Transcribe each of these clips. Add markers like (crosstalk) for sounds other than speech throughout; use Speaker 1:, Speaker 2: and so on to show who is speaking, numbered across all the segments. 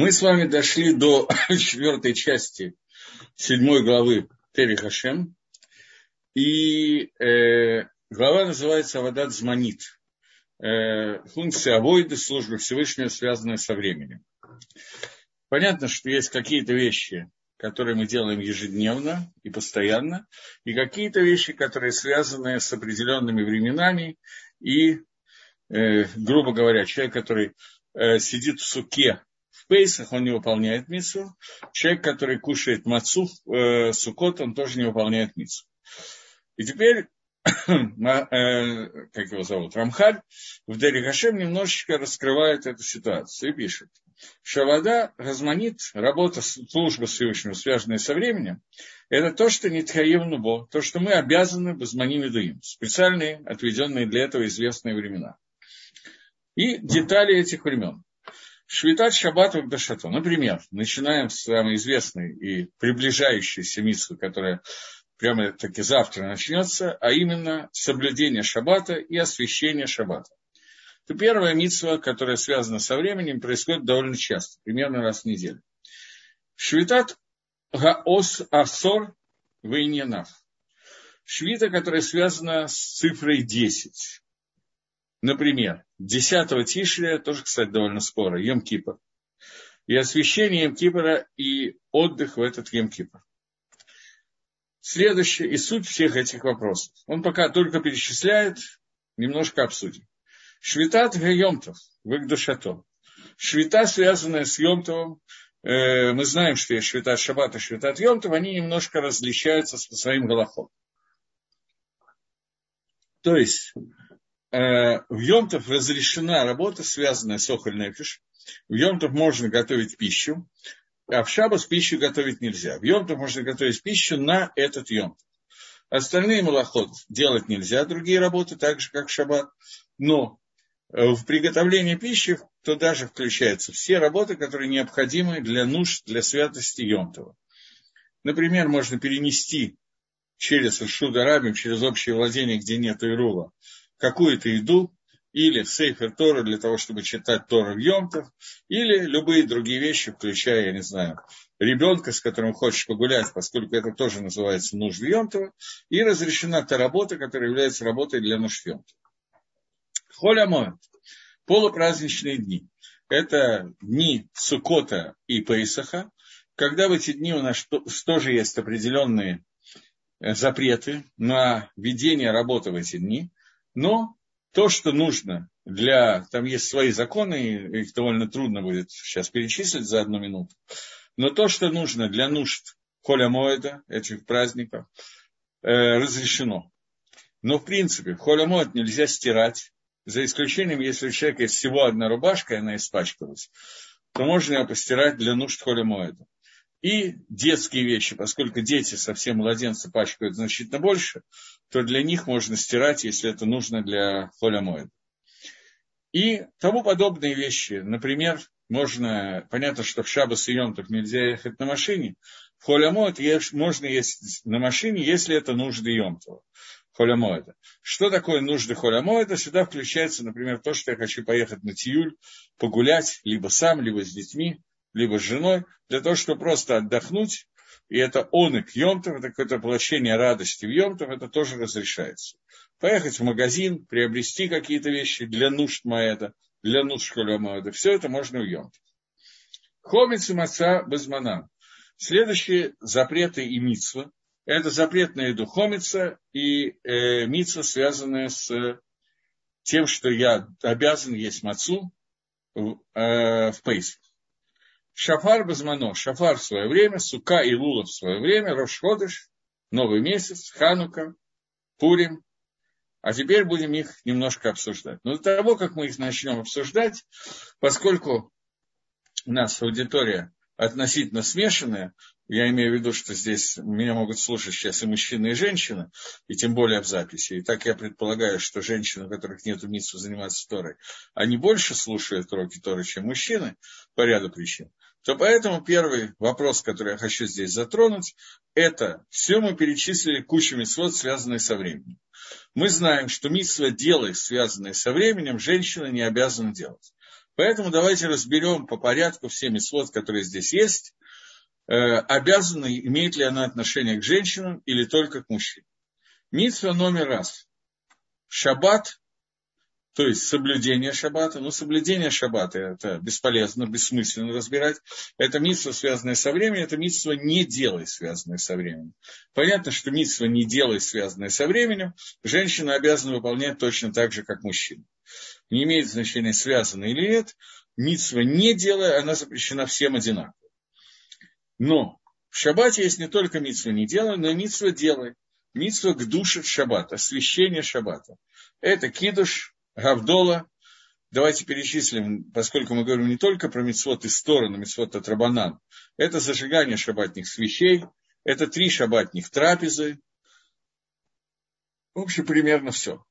Speaker 1: Мы с вами дошли до (laughs) четвертой части седьмой главы Тери Хашем. И э, глава называется «Авадат Зманит». Э, функция авойды, службы Всевышнего, связанная со временем. Понятно, что есть какие-то вещи, которые мы делаем ежедневно и постоянно, и какие-то вещи, которые связаны с определенными временами, и, э, грубо говоря, человек, который э, сидит в суке Пейсах он не выполняет митсу. Человек, который кушает мацу э, сукот, он тоже не выполняет митсу. И теперь, (coughs) э, как его зовут, Рамхаль в Дери Хашем немножечко раскрывает эту ситуацию и пишет. Шавада разманит, работа служба Всевышнего, связанная со временем, это то, что не тхаевнубо, то, что мы обязаны безманим даим, специальные, отведенные для этого известные времена. И детали этих времен. Швитат Шаббат Дашато. Например, начинаем с самой известной и приближающейся митсвы, которая прямо таки завтра начнется, а именно соблюдение Шаббата и освящение Шаббата. Это первая митсва, которая связана со временем, происходит довольно часто, примерно раз в неделю. Швитат Гаос Асор Вейненав. Швита, которая связана с цифрой 10. Например, 10 Тишля, тоже, кстати, довольно скоро, Йом Кипр. И освящение Йом и отдых в этот Йом Кипр. Следующее и суть всех этих вопросов. Он пока только перечисляет, немножко обсудим. Швитат Йомтов, Вэгдушато. Швита, связанная с Йомтовым, э, мы знаем, что есть Швитат Шаббат и Швитат Йомтов, они немножко различаются со своим голохом. То есть, в Йомтов разрешена работа, связанная с охоль нефиш. В Йомтов можно готовить пищу, а в Шабас пищу готовить нельзя. В Йомтов можно готовить пищу на этот Йомтов. Остальные малоход делать нельзя, другие работы, так же, как в Шаббат. Но э, в приготовлении пищи то даже включаются все работы, которые необходимы для нужд, для святости Йомтова. Например, можно перенести через Шударабим, через общее владение, где нет Ирула, какую-то еду, или сейфер Тора для того, чтобы читать Тору в Йомтов, или любые другие вещи, включая, я не знаю, ребенка, с которым хочешь погулять, поскольку это тоже называется нужд Йомтова, и разрешена та работа, которая является работой для нужд Йомтова. Холя Моэт. Полупраздничные дни. Это дни Сукота и Пейсаха, когда в эти дни у нас тоже есть определенные э, запреты на ведение работы в эти дни. Но то, что нужно для... Там есть свои законы, их довольно трудно будет сейчас перечислить за одну минуту. Но то, что нужно для нужд Холя Моэда, этих праздников, э, разрешено. Но в принципе, Холя Моэд нельзя стирать, за исключением, если у человека есть всего одна рубашка, и она испачкалась, то можно ее постирать для нужд Холя Моэда и детские вещи, поскольку дети совсем младенцы пачкают значительно больше, то для них можно стирать, если это нужно для холямоида. И тому подобные вещи. Например, можно, понятно, что в Шабас и Йомтов нельзя ехать на машине, в холямоид можно ездить на машине, если это нужды Йомтова. Холямоида. Что такое нужды холямоида? Сюда включается, например, то, что я хочу поехать на Тиюль, погулять, либо сам, либо с детьми, либо с женой, для того, чтобы просто отдохнуть, и это он и к Йомтов, это какое-то воплощение радости в Йомтов, это тоже разрешается. Поехать в магазин, приобрести какие-то вещи для нужд Маэда, для нужд Школя Маэда, все это можно в Йомтов. Хомец и маца безманан. Следующие запреты и митсва. Это запрет на еду хомица и э, митсва, связанная с тем, что я обязан есть мацу в, э, в Пейсах. Шафар Базмано, Шафар в свое время, Сука и Лула в свое время, Рошходыш, Новый месяц, Ханука, Пурим. А теперь будем их немножко обсуждать. Но до того, как мы их начнем обсуждать, поскольку у нас аудитория относительно смешанная, я имею в виду, что здесь меня могут слушать сейчас и мужчины, и женщины, и тем более в записи. И так я предполагаю, что женщины, у которых нет митсу заниматься Торой, они больше слушают уроки Торы, чем мужчины, по ряду причин то поэтому первый вопрос, который я хочу здесь затронуть, это все мы перечислили кучу митцвот, связанные со временем. Мы знаем, что митцва делай, связанные со временем, женщина не обязана делать. Поэтому давайте разберем по порядку все митцвот, которые здесь есть. Э, обязаны, имеет ли она отношение к женщинам или только к мужчинам. Митцва номер раз. Шаббат то есть соблюдение шаббата. Ну, соблюдение шаббата это бесполезно, бессмысленно разбирать. Это митство, связанное со временем, это митство не делай, связанное со временем. Понятно, что митство не делай, связанное со временем, женщина обязана выполнять точно так же, как мужчина. Не имеет значения, связано или нет. Митство не делая, она запрещена всем одинаково. Но в шаббате есть не только митство не делай, но и митство делай. Митство к душе в шаббат, освящение шаббата. Это кидуш, Гавдола. Давайте перечислим, поскольку мы говорим не только про мецвод из стороны, мецвод от Рабанан. Это зажигание шабатных свечей, это три шабатных трапезы. В общем, примерно все.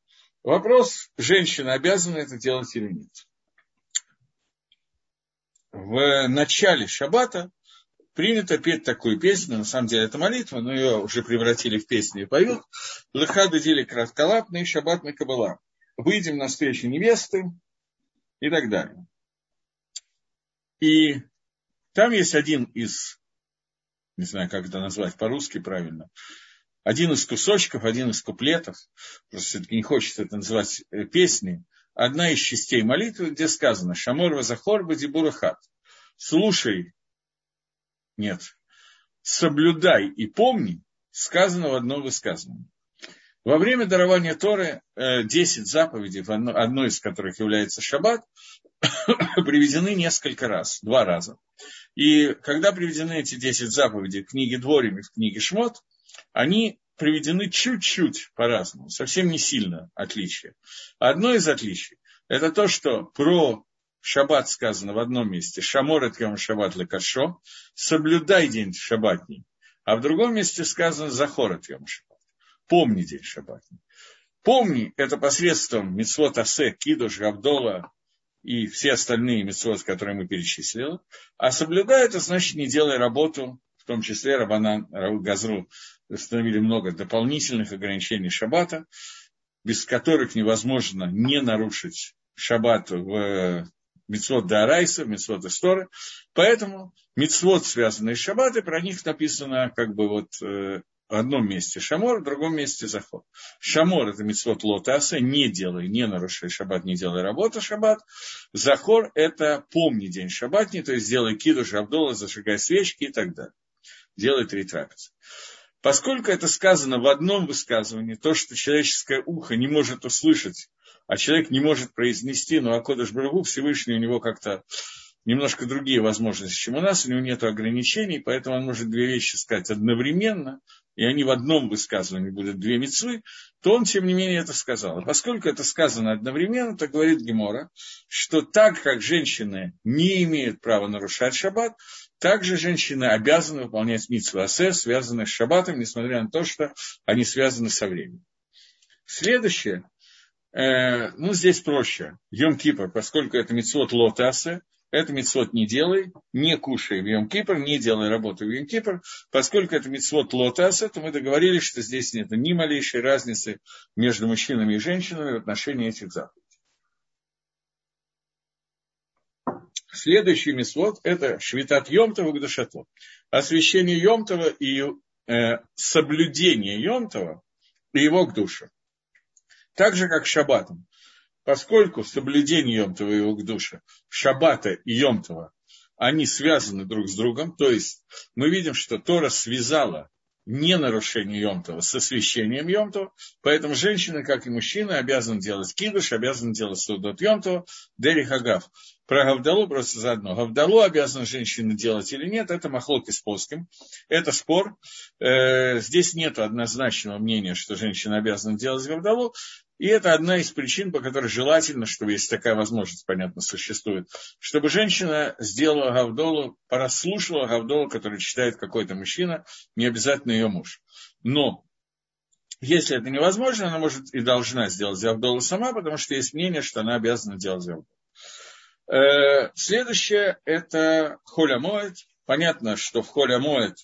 Speaker 1: Вопрос, женщина обязана это делать или нет. В начале шаббата принято петь такую песню, на самом деле это молитва, но ее уже превратили в песню и поют. Лыхады дели кратколапный шаббат на кабала выйдем на встречу невесты и так далее. И там есть один из, не знаю, как это назвать по-русски правильно, один из кусочков, один из куплетов, просто все-таки не хочется это называть э, песней, одна из частей молитвы, где сказано «Шамор вазахор бадибурахат» «Слушай, нет, соблюдай и помни» сказано в одном высказывании. Во время дарования Торы 10 э, заповедей, одной из которых является шаббат, (coughs) приведены несколько раз, два раза. И когда приведены эти 10 заповедей в книге Дворим и в книге Шмот, они приведены чуть-чуть по-разному, совсем не сильно отличие. Одно из отличий – это то, что про шаббат сказано в одном месте, шамор et йом шаббат лекашо, соблюдай день шаббатний, а в другом месте сказано захор et йом шаббат помни день шаббатный. Помни это посредством митцвот Асе, Кидуш, Гавдола и все остальные митцвот, которые мы перечислили. А соблюдай это значит не делай работу, в том числе Рабанан, Рау Газру установили много дополнительных ограничений шаббата, без которых невозможно не нарушить шаббат в Мицвод Дарайса, Мицвод Исторы. Поэтому Мицвод, связанные с Шаббатой, про них написано как бы вот э, в одном месте шамор, в другом месте заход. Шамор – это митцвот лотаса, не делай, не нарушай шаббат, не делай работу шаббат. Захор – это помни день шаббатний, то есть делай киду, жабдола, зажигай свечки и так далее. Делай три трапезы. Поскольку это сказано в одном высказывании, то, что человеческое ухо не может услышать, а человек не может произнести, но Акодыш Брагу Всевышний у него как-то немножко другие возможности, чем у нас, у него нет ограничений, поэтому он может две вещи сказать одновременно, и они в одном высказывании будут две мецвы, то он, тем не менее, это сказал. И поскольку это сказано одновременно, то говорит Гемора, что так как женщины не имеют права нарушать шаббат, также женщины обязаны выполнять митцвы асе, связанные с шаббатом, несмотря на то, что они связаны со временем. Следующее, э, ну, здесь проще. Йом Кипр, поскольку это митцвот лотасе, это мецвод не делай, не кушай в Йом-Кипр, не делай работу в Йом-Кипр, поскольку это мецвод лотаса, то мы договорились, что здесь нет ни малейшей разницы между мужчинами и женщинами в отношении этих заповедей. Следующий мецвод – это Швитат Йомтова к Душато. Освящение Йомтова и э, соблюдение Йомтова и его к душе. Так же, как Шаббатом поскольку соблюдение Йомтова и Угдуша, Шаббата и Йомтова, они связаны друг с другом, то есть мы видим, что Тора связала не нарушение Йомтова с освящением Йомтова, поэтому женщина, как и мужчина, обязаны делать кидуш, обязаны делать судот Йомтова, дери хагав. Про Гавдалу просто заодно. Гавдалу обязана женщина делать или нет, это махлоки с плоским. Это спор. Э, здесь нет однозначного мнения, что женщина обязана делать Гавдалу. И это одна из причин, по которой желательно, чтобы если такая возможность, понятно, существует, чтобы женщина сделала Гавдолу, пораслушала Гавдолу, который читает какой-то мужчина, не обязательно ее муж. Но если это невозможно, она может и должна сделать Гавдолу сама, потому что есть мнение, что она обязана делать Гавдолу. Э, следующее – это Холя Моет. Понятно, что в Холя Моет,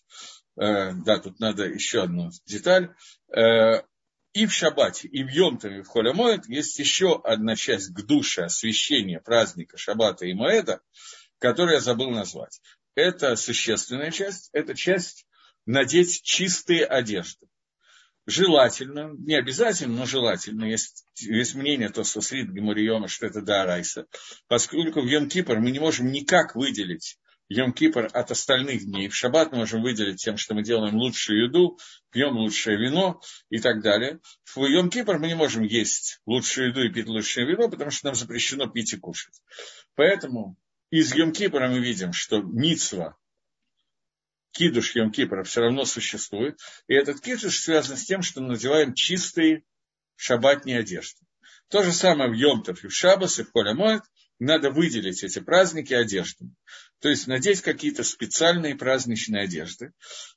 Speaker 1: э, да, тут надо еще одну деталь, э, и в Шабате, и в Йомтове, в Холямоэд есть еще одна часть к душе освящения праздника Шабата и Моэда, которую я забыл назвать. Это существенная часть, это часть надеть чистые одежды. Желательно, не обязательно, но желательно, есть, есть мнение то, что Срид Гемуриома, что это да, Райса, поскольку в Йом-Кипр мы не можем никак выделить Йом-Кипр от остальных дней. В шаббат мы можем выделить тем, что мы делаем лучшую еду, пьем лучшее вино и так далее. В Йом-Кипр мы не можем есть лучшую еду и пить лучшее вино, потому что нам запрещено пить и кушать. Поэтому из Йом-Кипра мы видим, что Ницва, кидуш Йом-Кипра все равно существует. И этот кидуш связан с тем, что мы надеваем чистые шабатные одежды. То же самое в Йомтов и в Шабас, и в Коля надо выделить эти праздники одеждами. То есть надеть какие-то специальные праздничные одежды.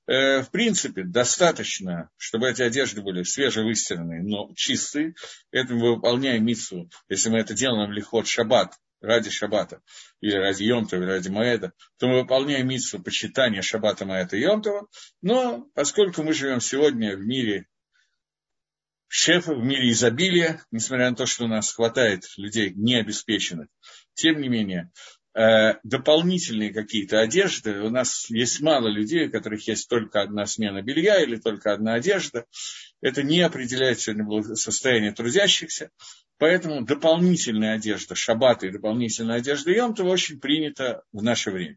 Speaker 1: Э, в принципе, достаточно, чтобы эти одежды были свежевыстиранные, но чистые. Это мы выполняем миссу, если мы это делаем в лихот шаббат, ради шаббата, или ради Йомтова, или ради Маэда, то мы выполняем миссу почитания шаббата Маэда и Йомтова. Но поскольку мы живем сегодня в мире шефа, в мире изобилия, несмотря на то, что у нас хватает людей необеспеченных, тем не менее, дополнительные какие-то одежды. У нас есть мало людей, у которых есть только одна смена белья или только одна одежда. Это не определяет сегодня состояние трудящихся. Поэтому дополнительная одежда шаббата и дополнительная одежда Йомтова очень принята в наше время.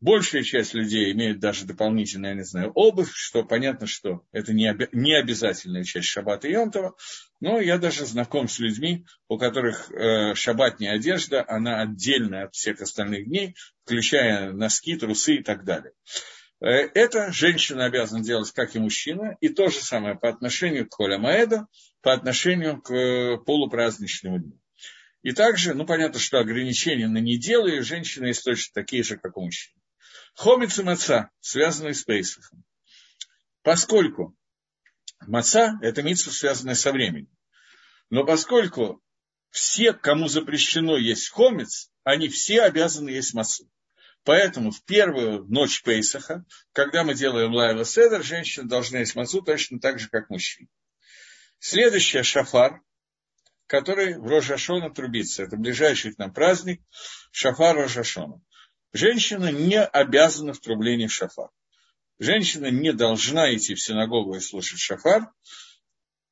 Speaker 1: Большая часть людей имеет даже дополнительную, я не знаю, обувь, что понятно, что это не, оби- не обязательная часть шаббата и Йомтова, но я даже знаком с людьми, у которых э, шаббатная одежда, она отдельная от всех остальных дней, включая носки, трусы и так далее. Э, это женщина обязана делать, как и мужчина, и то же самое по отношению к Коля Маэда, по отношению к э, полупраздничному дню. И также, ну, понятно, что ограничения на неделю женщины есть точно такие же, как у мужчин. Хомец и маца, связанные с Пейсахом. Поскольку маца – это митсва, связанная со временем. Но поскольку все, кому запрещено есть хомец, они все обязаны есть мацу. Поэтому в первую ночь Пейсаха, когда мы делаем лайла седер, женщины должны есть мацу точно так же, как мужчины. Следующее шафар, который в Рожашона трубится. Это ближайший к нам праздник, шафар Рожашона. Женщина не обязана в трублении шафар. Женщина не должна идти в синагогу и слушать шафар,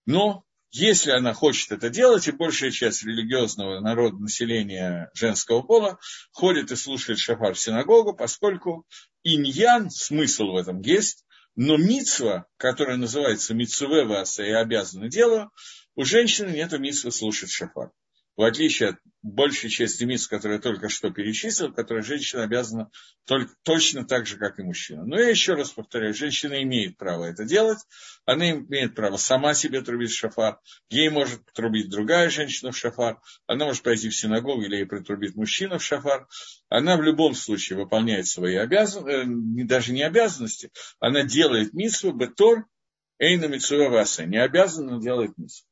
Speaker 1: но если она хочет это делать, и большая часть религиозного народа, населения женского пола ходит и слушает шафар в синагогу, поскольку иньян, смысл в этом есть, но мицва, которая называется мицуве васа и обязана делу, у женщины нет мицвы слушать шафар в отличие от большей части мисс, которые я только что перечислил, которые женщина обязана только, точно так же, как и мужчина. Но я еще раз повторяю, женщина имеет право это делать, она имеет право сама себе трубить шафар, ей может трубить другая женщина в шафар, она может пойти в синагогу или ей притрубит мужчина в шафар, она в любом случае выполняет свои обязанности, э, даже не обязанности, она делает миссу, бетор, эйна митсуа васа, не обязана, но делает миссу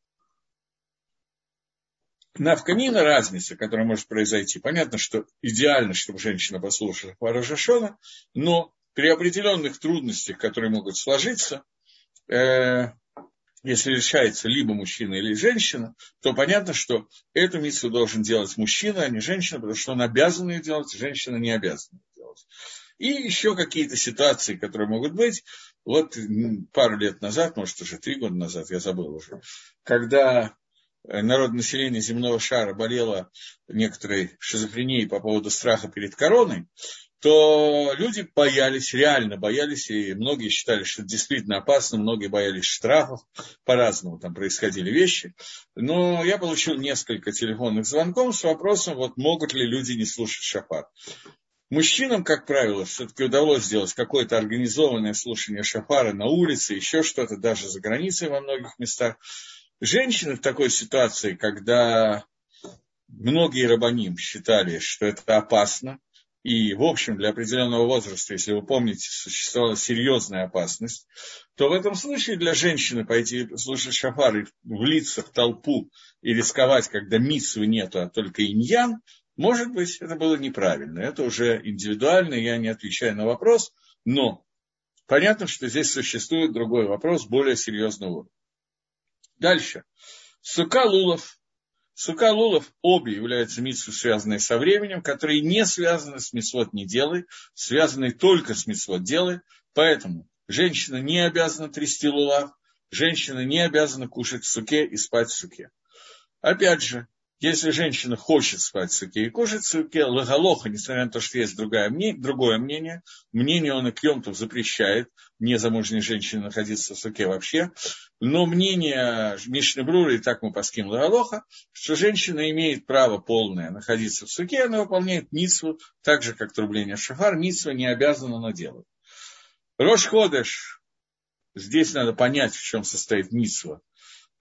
Speaker 1: навкамина разница, которая может произойти. Понятно, что идеально, чтобы женщина послушала Паражашона, но при определенных трудностях, которые могут сложиться, э, если решается либо мужчина или женщина, то понятно, что эту миссию должен делать мужчина, а не женщина, потому что он обязан ее делать, женщина не обязана ее делать. И еще какие-то ситуации, которые могут быть. Вот пару лет назад, может уже три года назад, я забыл уже, когда Э, народное население земного шара болело некоторой шизофренией по поводу страха перед короной, то люди боялись, реально боялись, и многие считали, что это действительно опасно, многие боялись штрафов, по-разному там происходили вещи. Но я получил несколько телефонных звонков с вопросом, вот могут ли люди не слушать шафар. Мужчинам, как правило, все-таки удалось сделать какое-то организованное слушание шафара на улице, еще что-то, даже за границей во многих местах. Женщины в такой ситуации, когда многие рабаним считали, что это опасно, и, в общем, для определенного возраста, если вы помните, существовала серьезная опасность, то в этом случае для женщины пойти слушать шафар и влиться в толпу и рисковать, когда митсвы нету, а только иньян, может быть, это было неправильно. Это уже индивидуально, я не отвечаю на вопрос, но понятно, что здесь существует другой вопрос, более серьезного уровня. Дальше. Сука лулов. Сука лулов обе являются митсвы, связанные со временем, которые не связаны с митсвот не делай, связаны только с митсвот делай. Поэтому женщина не обязана трясти лулав, женщина не обязана кушать в суке и спать в суке. Опять же, если женщина хочет спать в суке и кушать в суке, лагалоха, несмотря на то, что есть другое мнение, другое мнение, мнение он и Кьемтов запрещает незамужней женщине находиться в суке вообще, но мнение Мишны Брура, и так мы паским лагалоха, что женщина имеет право полное находиться в суке, она выполняет митсву, так же, как трубление шафар, митсва не обязана, но делать. Рош Ходеш, здесь надо понять, в чем состоит митсва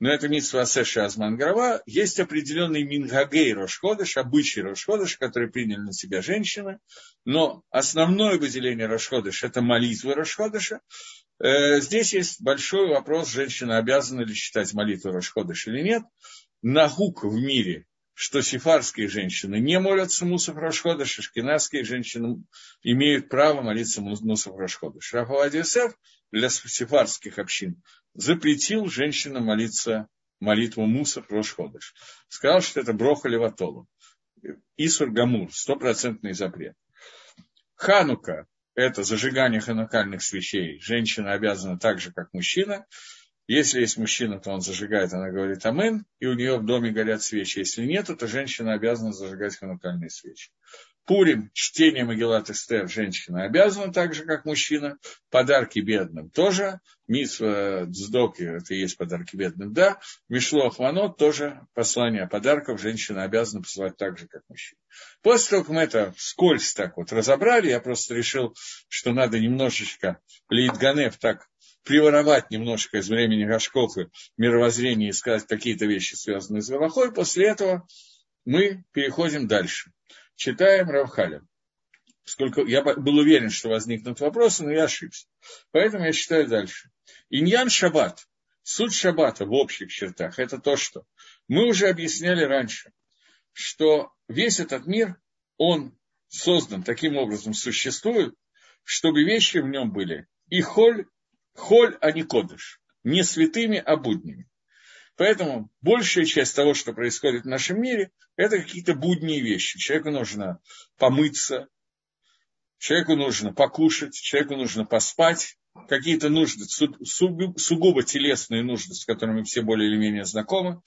Speaker 1: но это митсва Асеша Азман Грава, есть определенный мингагей Рошходыш, обычай Рошходыш, который приняли на себя женщины, но основное выделение Рошходыш – это молитва Рошходыша. Э, здесь есть большой вопрос, женщина обязана ли считать молитву Рошходыш или нет. Нагук в мире что сифарские женщины не молятся Мусов Рашходыш, шкинавские женщины имеют право молиться Мусов Рашходыш. Рафавад для сифарских общин запретил женщинам молиться молитву Мусов Рошходыш. Сказал, что это Броха Леватолу. Исур стопроцентный запрет. Ханука – это зажигание ханукальных свечей. Женщина обязана так же, как мужчина. Если есть мужчина, то он зажигает, она говорит «Амен», и у нее в доме горят свечи. Если нет, то женщина обязана зажигать ханукальные свечи. Пурим, чтение Магеллат Эстер женщина обязана, так же, как мужчина. Подарки бедным тоже. Мисва Дздоки, это и есть подарки бедным, да. Мишло Ахванот тоже послание подарков женщина обязана посылать так же, как мужчина. После того, как мы это вскользь так вот разобрали, я просто решил, что надо немножечко Лейтганев так приворовать немножко из времени Гашкофы мировоззрения и сказать какие-то вещи, связанные с Галахой. После этого мы переходим дальше. Читаем Равхаля. Сколько, я был уверен, что возникнут вопросы, но я ошибся. Поэтому я читаю дальше. Иньян Шаббат. Суть Шаббата в общих чертах – это то, что мы уже объясняли раньше, что весь этот мир, он создан таким образом, существует, чтобы вещи в нем были и холь, холь, а не кодыш. Не святыми, а будними. Поэтому большая часть того, что происходит в нашем мире, это какие-то будние вещи. Человеку нужно помыться, человеку нужно покушать, человеку нужно поспать, какие-то нужды, сугубо телесные нужды, с которыми все более или менее знакомы.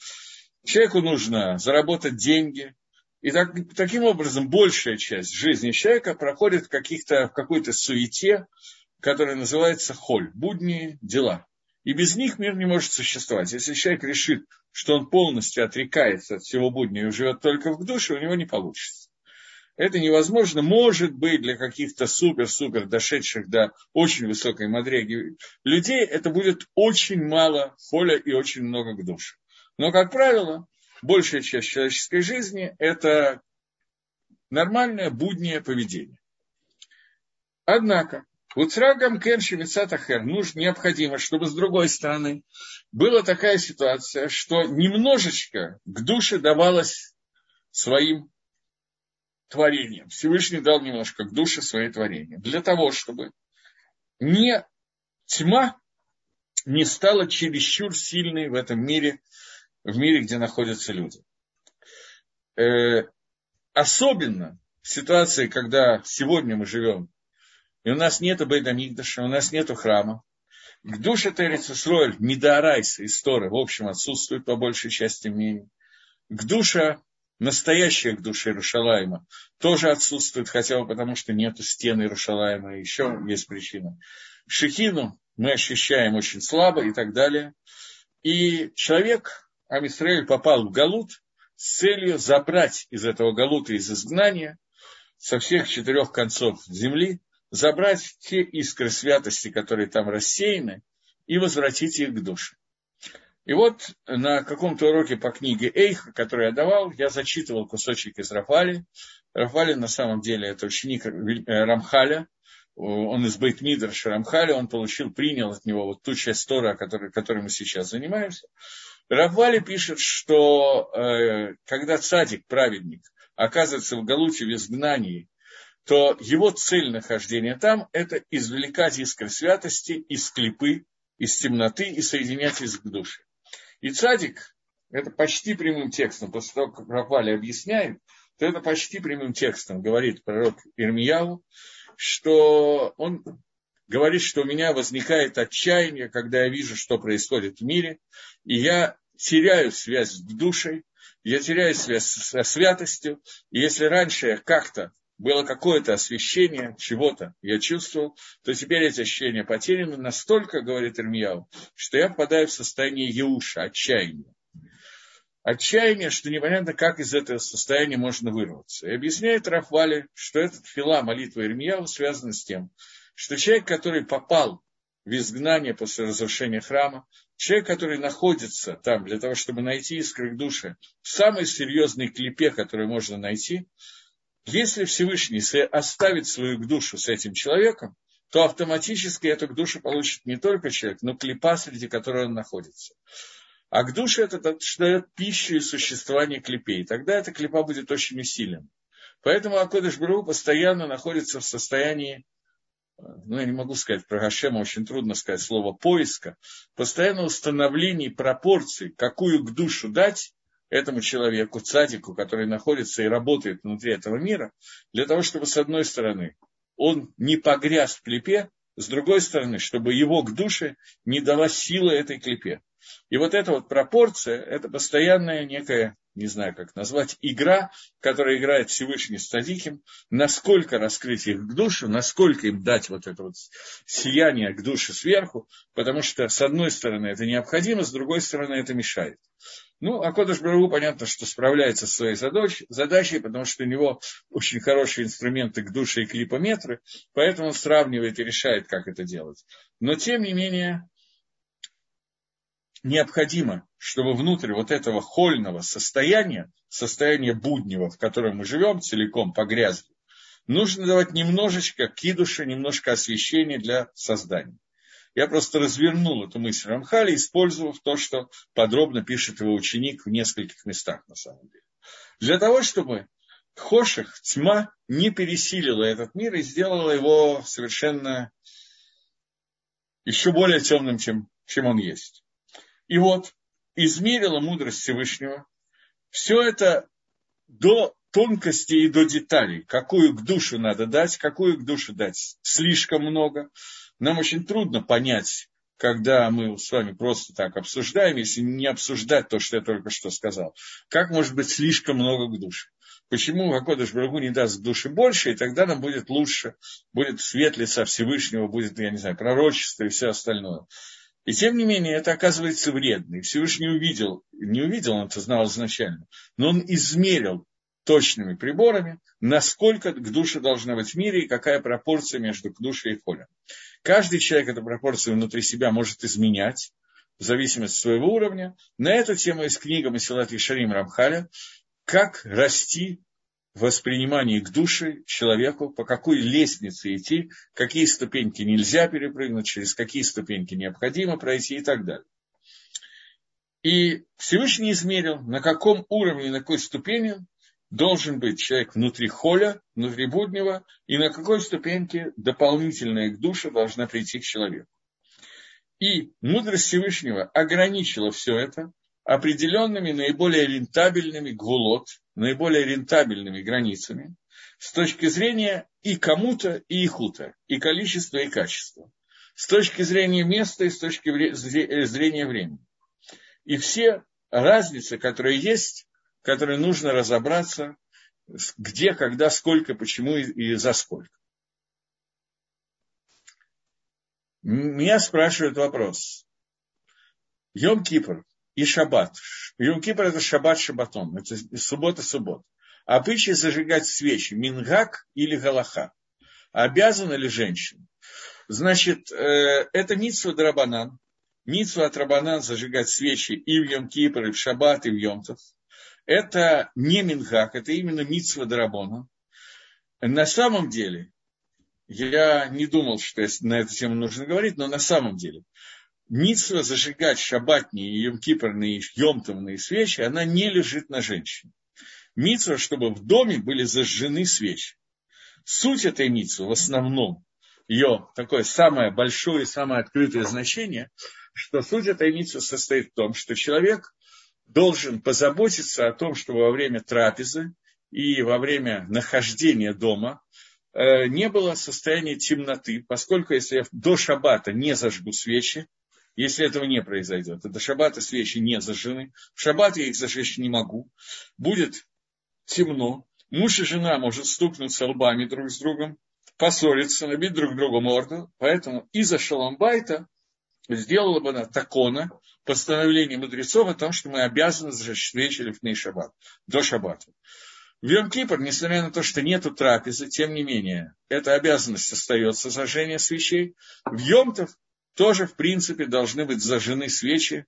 Speaker 1: Человеку нужно заработать деньги. И так, таким образом большая часть жизни человека проходит в, каких-то, в какой-то суете, которая называется холь, будние дела. И без них мир не может существовать. Если человек решит, что он полностью отрекается от всего будня и живет только в душе, у него не получится. Это невозможно. Может быть, для каких-то супер-супер дошедших до очень высокой мадреги людей это будет очень мало холя и очень много к душе. Но, как правило, большая часть человеческой жизни – это нормальное буднее поведение. Однако, Уцрагам Кенши Мицатахер нужно, необходимо, чтобы с другой стороны была такая ситуация, что немножечко к душе давалось своим творением. Всевышний дал немножко к душе свои творения. Для того, чтобы не тьма не стала чересчур сильной в этом мире, в мире, где находятся люди. Э, особенно в ситуации, когда сегодня мы живем и у нас нет Бейдамигдаша, у нас нет храма. К душе Терецесроэль, Мидарайса, история, в общем, отсутствует по большей части мнений. К душе, настоящая к душе Иерушалайма, тоже отсутствует, хотя бы потому, что нет стены Иерушалайма, еще есть причина. Шехину мы ощущаем очень слабо и так далее. И человек, Амисраэль, попал в Галут с целью забрать из этого Галута, из изгнания, со всех четырех концов земли, забрать те искры святости, которые там рассеяны, и возвратить их к душе. И вот на каком-то уроке по книге Эйха, который я давал, я зачитывал кусочек из Рафали. Рафали на самом деле это ученик э, Рамхаля, он из Бейтмидраша Рамхаля, он получил, принял от него вот ту часть Тора, которой, которой мы сейчас занимаемся. Раввали пишет, что э, когда цадик, праведник, оказывается в Галуте в изгнании то его цель нахождения там – это извлекать искры святости из клипы, из темноты и соединять их к душе. И цадик, это почти прямым текстом, после того, как Рафали объясняет, то это почти прямым текстом говорит пророк Ирмияву, что он говорит, что у меня возникает отчаяние, когда я вижу, что происходит в мире, и я теряю связь с душей, я теряю связь со святостью, и если раньше я как-то было какое-то освещение чего-то, я чувствовал, то теперь эти ощущения потеряны настолько, говорит Ирмияу, что я попадаю в состояние еуша, отчаяния. Отчаяние, что непонятно, как из этого состояния можно вырваться. И объясняет Рафвали, что этот фила молитвы Ирмияу связана с тем, что человек, который попал в изгнание после разрушения храма, человек, который находится там для того, чтобы найти искры к душе, в самой серьезной клепе, которую можно найти, если Всевышний оставит свою душу с этим человеком, то автоматически эту душу получит не только человек, но клепа, среди которой он находится. А к душе это дает пищу и существование клепей. Тогда эта клепа будет очень усилена. Поэтому Акодыш Бру постоянно находится в состоянии, ну, я не могу сказать про Гашема, очень трудно сказать слово поиска, постоянно установлении пропорций, какую к душу дать, этому человеку, цадику, который находится и работает внутри этого мира, для того, чтобы, с одной стороны, он не погряз в клепе, с другой стороны, чтобы его к душе не дала сила этой клепе. И вот эта вот пропорция, это постоянная некая, не знаю как назвать, игра, которая играет Всевышний с Тадиким, насколько раскрыть их к душе, насколько им дать вот это вот сияние к душе сверху, потому что с одной стороны это необходимо, с другой стороны это мешает. Ну, а Кодыш Барагу понятно, что справляется со своей задач, задачей, потому что у него очень хорошие инструменты к душе и клипометры, поэтому он сравнивает и решает, как это делать. Но, тем не менее, необходимо, чтобы внутрь вот этого хольного состояния, состояния буднего, в котором мы живем, целиком погрязли, нужно давать немножечко кидуша, немножко освещения для создания. Я просто развернул эту мысль Рамхали, использовав то, что подробно пишет его ученик в нескольких местах на самом деле. Для того, чтобы Хоших, тьма, не пересилила этот мир и сделала его совершенно еще более темным, чем, чем он есть. И вот измерила мудрость Всевышнего все это до тонкости и до деталей, какую к душу надо дать, какую к душу дать слишком много, нам очень трудно понять, когда мы с вами просто так обсуждаем, если не обсуждать то, что я только что сказал. Как может быть слишком много к душе? Почему Гакодыш Брагу не даст к душе больше, и тогда нам будет лучше, будет свет лица Всевышнего, будет, я не знаю, пророчество и все остальное. И тем не менее, это оказывается вредно. И Всевышний увидел, не увидел, он это знал изначально, но он измерил точными приборами, насколько к душе должна быть в мире и какая пропорция между к душе и холем. Каждый человек эту пропорцию внутри себя может изменять в зависимости от своего уровня. На эту тему есть книга Масилат Ишарим Рамхаля «Как расти воспринимании к душе человеку, по какой лестнице идти, какие ступеньки нельзя перепрыгнуть, через какие ступеньки необходимо пройти и так далее. И Всевышний измерил, на каком уровне, на какой ступени должен быть человек внутри холя, внутри буднего, и на какой ступеньке дополнительная к душе должна прийти к человеку. И мудрость Всевышнего ограничила все это определенными наиболее рентабельными гулот, наиболее рентабельными границами с точки зрения и кому-то, и ихута, и количества, и качества, с точки зрения места и с точки зрения времени. И все разницы, которые есть, которой нужно разобраться, где, когда, сколько, почему и, за сколько. Меня спрашивают вопрос. Йом-Кипр и Шаббат. Йом-Кипр это Шаббат Шаббатон, это суббота-суббот. Обычай зажигать свечи, мингак или галаха. Обязана ли женщина? Значит, э, это митсва Драбанан. Митсва от Рабанан зажигать свечи и в Йом-Кипр, и в Шаббат, и в Йомтов это не Минхак, это именно Митсва Дарабона. На самом деле, я не думал, что на эту тему нужно говорить, но на самом деле, Митсва зажигать шабатные, емкипорные, емтовные свечи, она не лежит на женщине. Митсва, чтобы в доме были зажжены свечи. Суть этой митсвы в основном, ее такое самое большое, самое открытое значение, что суть этой митцвы состоит в том, что человек должен позаботиться о том, чтобы во время трапезы и во время нахождения дома э, не было состояния темноты, поскольку если я до шаббата не зажгу свечи, если этого не произойдет, то до шаббата свечи не зажжены, в шаббат я их зажечь не могу, будет темно, муж и жена может стукнуться лбами друг с другом, поссориться, набить друг другу морду, поэтому из-за шаломбайта сделала бы она такона, постановление мудрецов о том, что мы обязаны зажечь свечи лифней шаббат, до шаббата. В йом несмотря на то, что нету трапезы, тем не менее, эта обязанность остается зажжение свечей. В Йомтов тоже, в принципе, должны быть зажжены свечи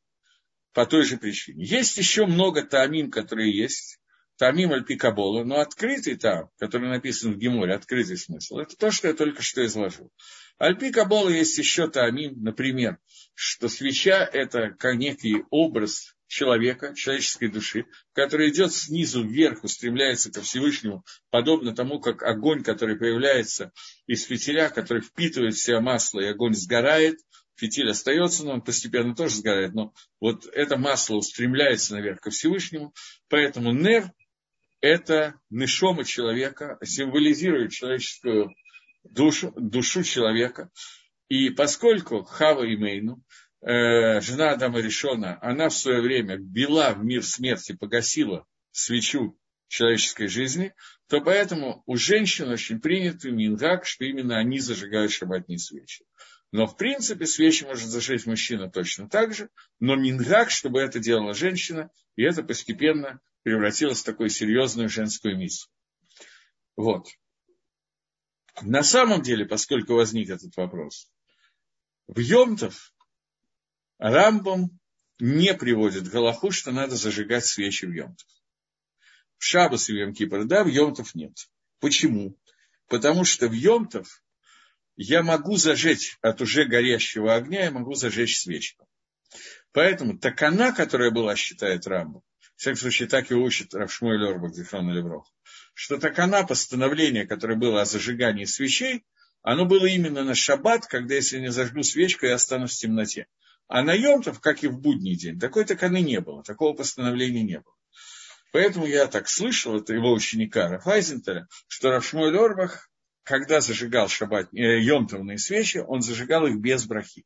Speaker 1: по той же причине. Есть еще много таамим, которые есть. Тамим Альпикабола, но открытый там, который написан в Геморе, открытый смысл, это то, что я только что изложил. Альпикабола есть еще Тамим, например, что свеча – это некий образ человека, человеческой души, который идет снизу вверх, устремляется ко Всевышнему, подобно тому, как огонь, который появляется из фитиля, который впитывает в себя масло, и огонь сгорает, фитиль остается, но он постепенно тоже сгорает, но вот это масло устремляется наверх ко Всевышнему, поэтому нер это нишома человека, символизирует человеческую душу, душу человека. И поскольку Хава и Мейну, э, жена Адама Решона, она в свое время била в мир смерти, погасила свечу человеческой жизни, то поэтому у женщин очень принято мингак, что именно они зажигают шабатные свечи. Но, в принципе, свечи может зажечь мужчина точно так же, но мингак, чтобы это делала женщина, и это постепенно превратилась в такую серьезную женскую миссию. Вот. На самом деле, поскольку возник этот вопрос, в Йомтов Рамбом не приводит Галаху, что надо зажигать свечи в Йомтов. В Шабас и в Йом да, в Йомтов нет. Почему? Потому что в Йомтов я могу зажечь от уже горящего огня, я могу зажечь свечку. Поэтому такана, которая была, считает Рамбом, в всяком случае, так и учит Равшмой Лербах, Зефрон Леврох, что так она постановление, которое было о зажигании свечей, оно было именно на шаббат, когда если не зажгу свечку, я останусь в темноте. А на Йомтов, как и в будний день, такой таканы не было, такого постановления не было. Поэтому я так слышал, это его ученика Рафайзентеля, что Рафшмой Лорбах, когда зажигал шаббат, э, йомтовные свечи, он зажигал их без брахи.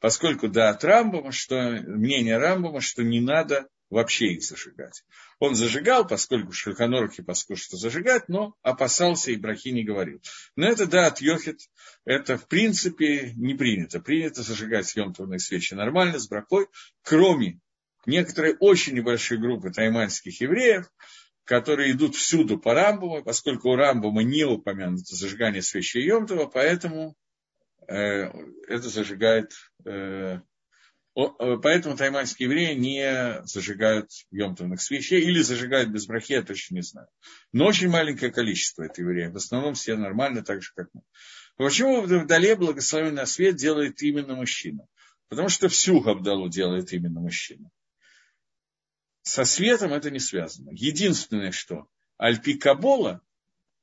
Speaker 1: Поскольку да, от Рамбома, что, мнение Рамбома, что не надо вообще их зажигать. Он зажигал, поскольку в Шульханорахе что зажигать, но опасался и брахи не говорил. Но это, да, от Йохит, это в принципе не принято. Принято зажигать йомтовные свечи нормально, с брахой, кроме некоторой очень небольшой группы тайманских евреев, которые идут всюду по Рамбуму, поскольку у Рамбума не упомянуто зажигание свечи Йомтова, поэтому э, это зажигает Э, поэтому тайманские евреи не зажигают емтовных свечей или зажигают без брахи, я точно не знаю. Но очень маленькое количество это евреев. В основном все нормально, так же, как мы. Почему вдали благословенный свет делает именно мужчина? Потому что всю Габдалу делает именно мужчина. Со светом это не связано. Единственное, что Альпи Кабола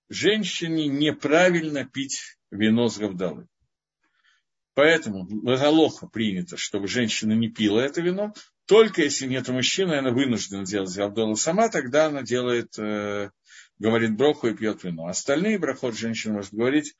Speaker 1: женщине неправильно пить вино с Гавдалы. Поэтому Галоха принято, чтобы женщина не пила это вино. Только если нет мужчины, она вынуждена делать Абдулла сама, тогда она делает, э, говорит броху и пьет вино. Остальные брахот женщина может говорить.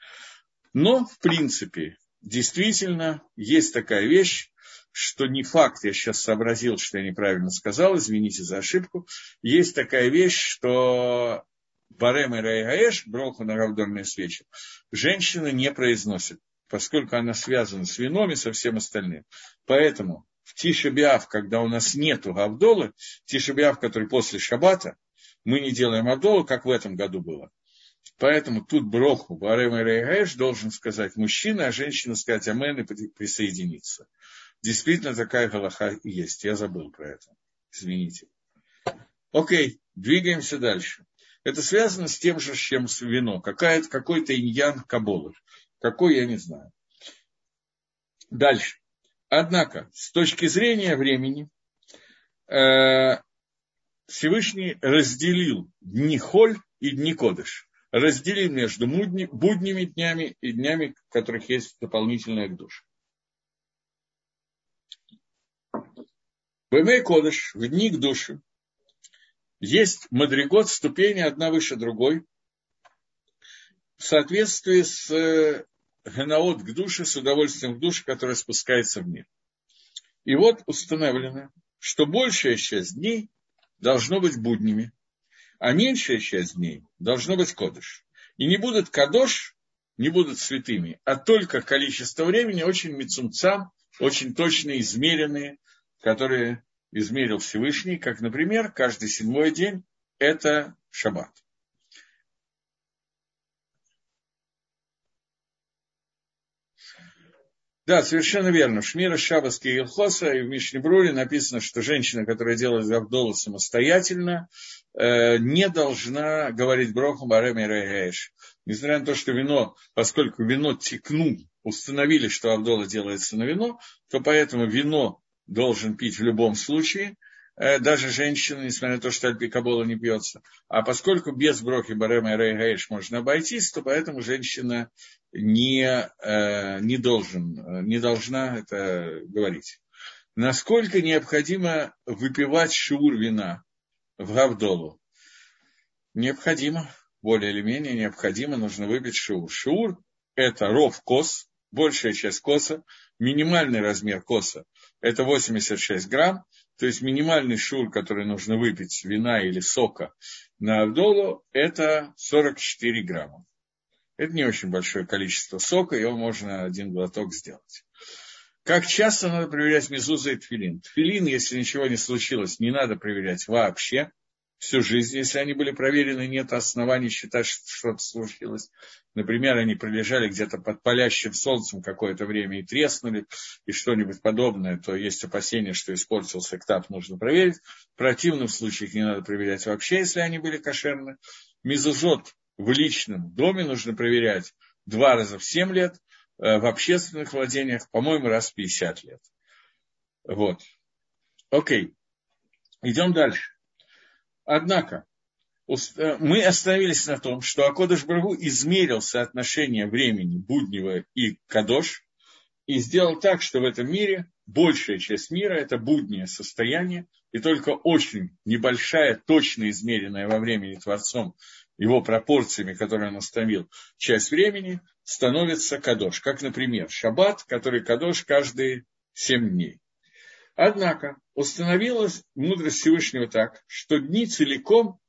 Speaker 1: Но, в принципе, действительно, есть такая вещь, что не факт, я сейчас сообразил, что я неправильно сказал, извините за ошибку. Есть такая вещь, что Барем и Рейгаэш, броху на равдорные свечи, женщина не произносит поскольку она связана с вином и со всем остальным. Поэтому в Тишебиав, когда у нас нет Авдолы, Тишебиав, который после Шаббата, мы не делаем Авдолу, как в этом году было. Поэтому тут Броху, Барем и Рейгаэш должен сказать мужчина, а женщина сказать Амен и присоединиться. Действительно, такая галаха есть. Я забыл про это. Извините. Окей, двигаемся дальше. Это связано с тем же, чем с вино. Какой-то иньян каболы. Какой, я не знаю. Дальше. Однако, с точки зрения времени, э, Всевышний разделил дни Холь и дни Кодыш. Разделил между будними днями и днями, в которых есть дополнительная душа. Бэмэй Кодыш, в дни к душе, есть мадригот, ступени одна выше другой, в соответствии с э, Ганаот к душе, с удовольствием к душе, которое спускается в мир. И вот установлено, что большая часть дней должно быть буднями, а меньшая часть дней должно быть кодыш. И не будут кадош, не будут святыми, а только количество времени очень мецумцам, очень точно измеренные, которые измерил Всевышний, как, например, каждый седьмой день – это шаббат. Да, совершенно верно. В Шмира Шабаски Илхоса и в Мишнебруре написано, что женщина, которая делает Авдолу самостоятельно, э, не должна говорить Броху Бареми Рейгейш. Несмотря на то, что вино, поскольку вино текну, установили, что Авдола делается на вино, то поэтому вино должен пить в любом случае, даже женщина, несмотря на то, что альпикабола не пьется. А поскольку без брохи барема и рейгаиш можно обойтись, то поэтому женщина не, э, не, должен, не должна это говорить. Насколько необходимо выпивать шур вина в Гавдолу? Необходимо, более или менее необходимо, нужно выпить шур. Шур – это ров кос, большая часть коса, минимальный размер коса – это 86 грамм, то есть минимальный шур, который нужно выпить вина или сока на Авдолу, это 44 грамма. Это не очень большое количество сока, его можно один глоток сделать. Как часто надо проверять мезуза и тфилин? Тфилин, если ничего не случилось, не надо проверять вообще всю жизнь. Если они были проверены, нет оснований считать, что что-то случилось. Например, они пролежали где-то под палящим солнцем какое-то время и треснули, и что-нибудь подобное, то есть опасение, что испортился ктап, нужно проверить. В противном случае их не надо проверять вообще, если они были кошерны. Мезузот в личном доме нужно проверять два раза в 7 лет, э, в общественных владениях, по-моему, раз в 50 лет. Вот. Окей. Идем дальше. Однако, э, мы остановились на том, что Акодыш Брагу измерил соотношение времени буднего и Кадош и сделал так, что в этом мире большая часть мира – это буднее состояние, и только очень небольшая, точно измеренная во времени Творцом его пропорциями, которые он установил, часть времени становится кадош. Как, например, шаббат, который кадош каждые семь дней. Однако установилась мудрость Всевышнего так, что дни целиком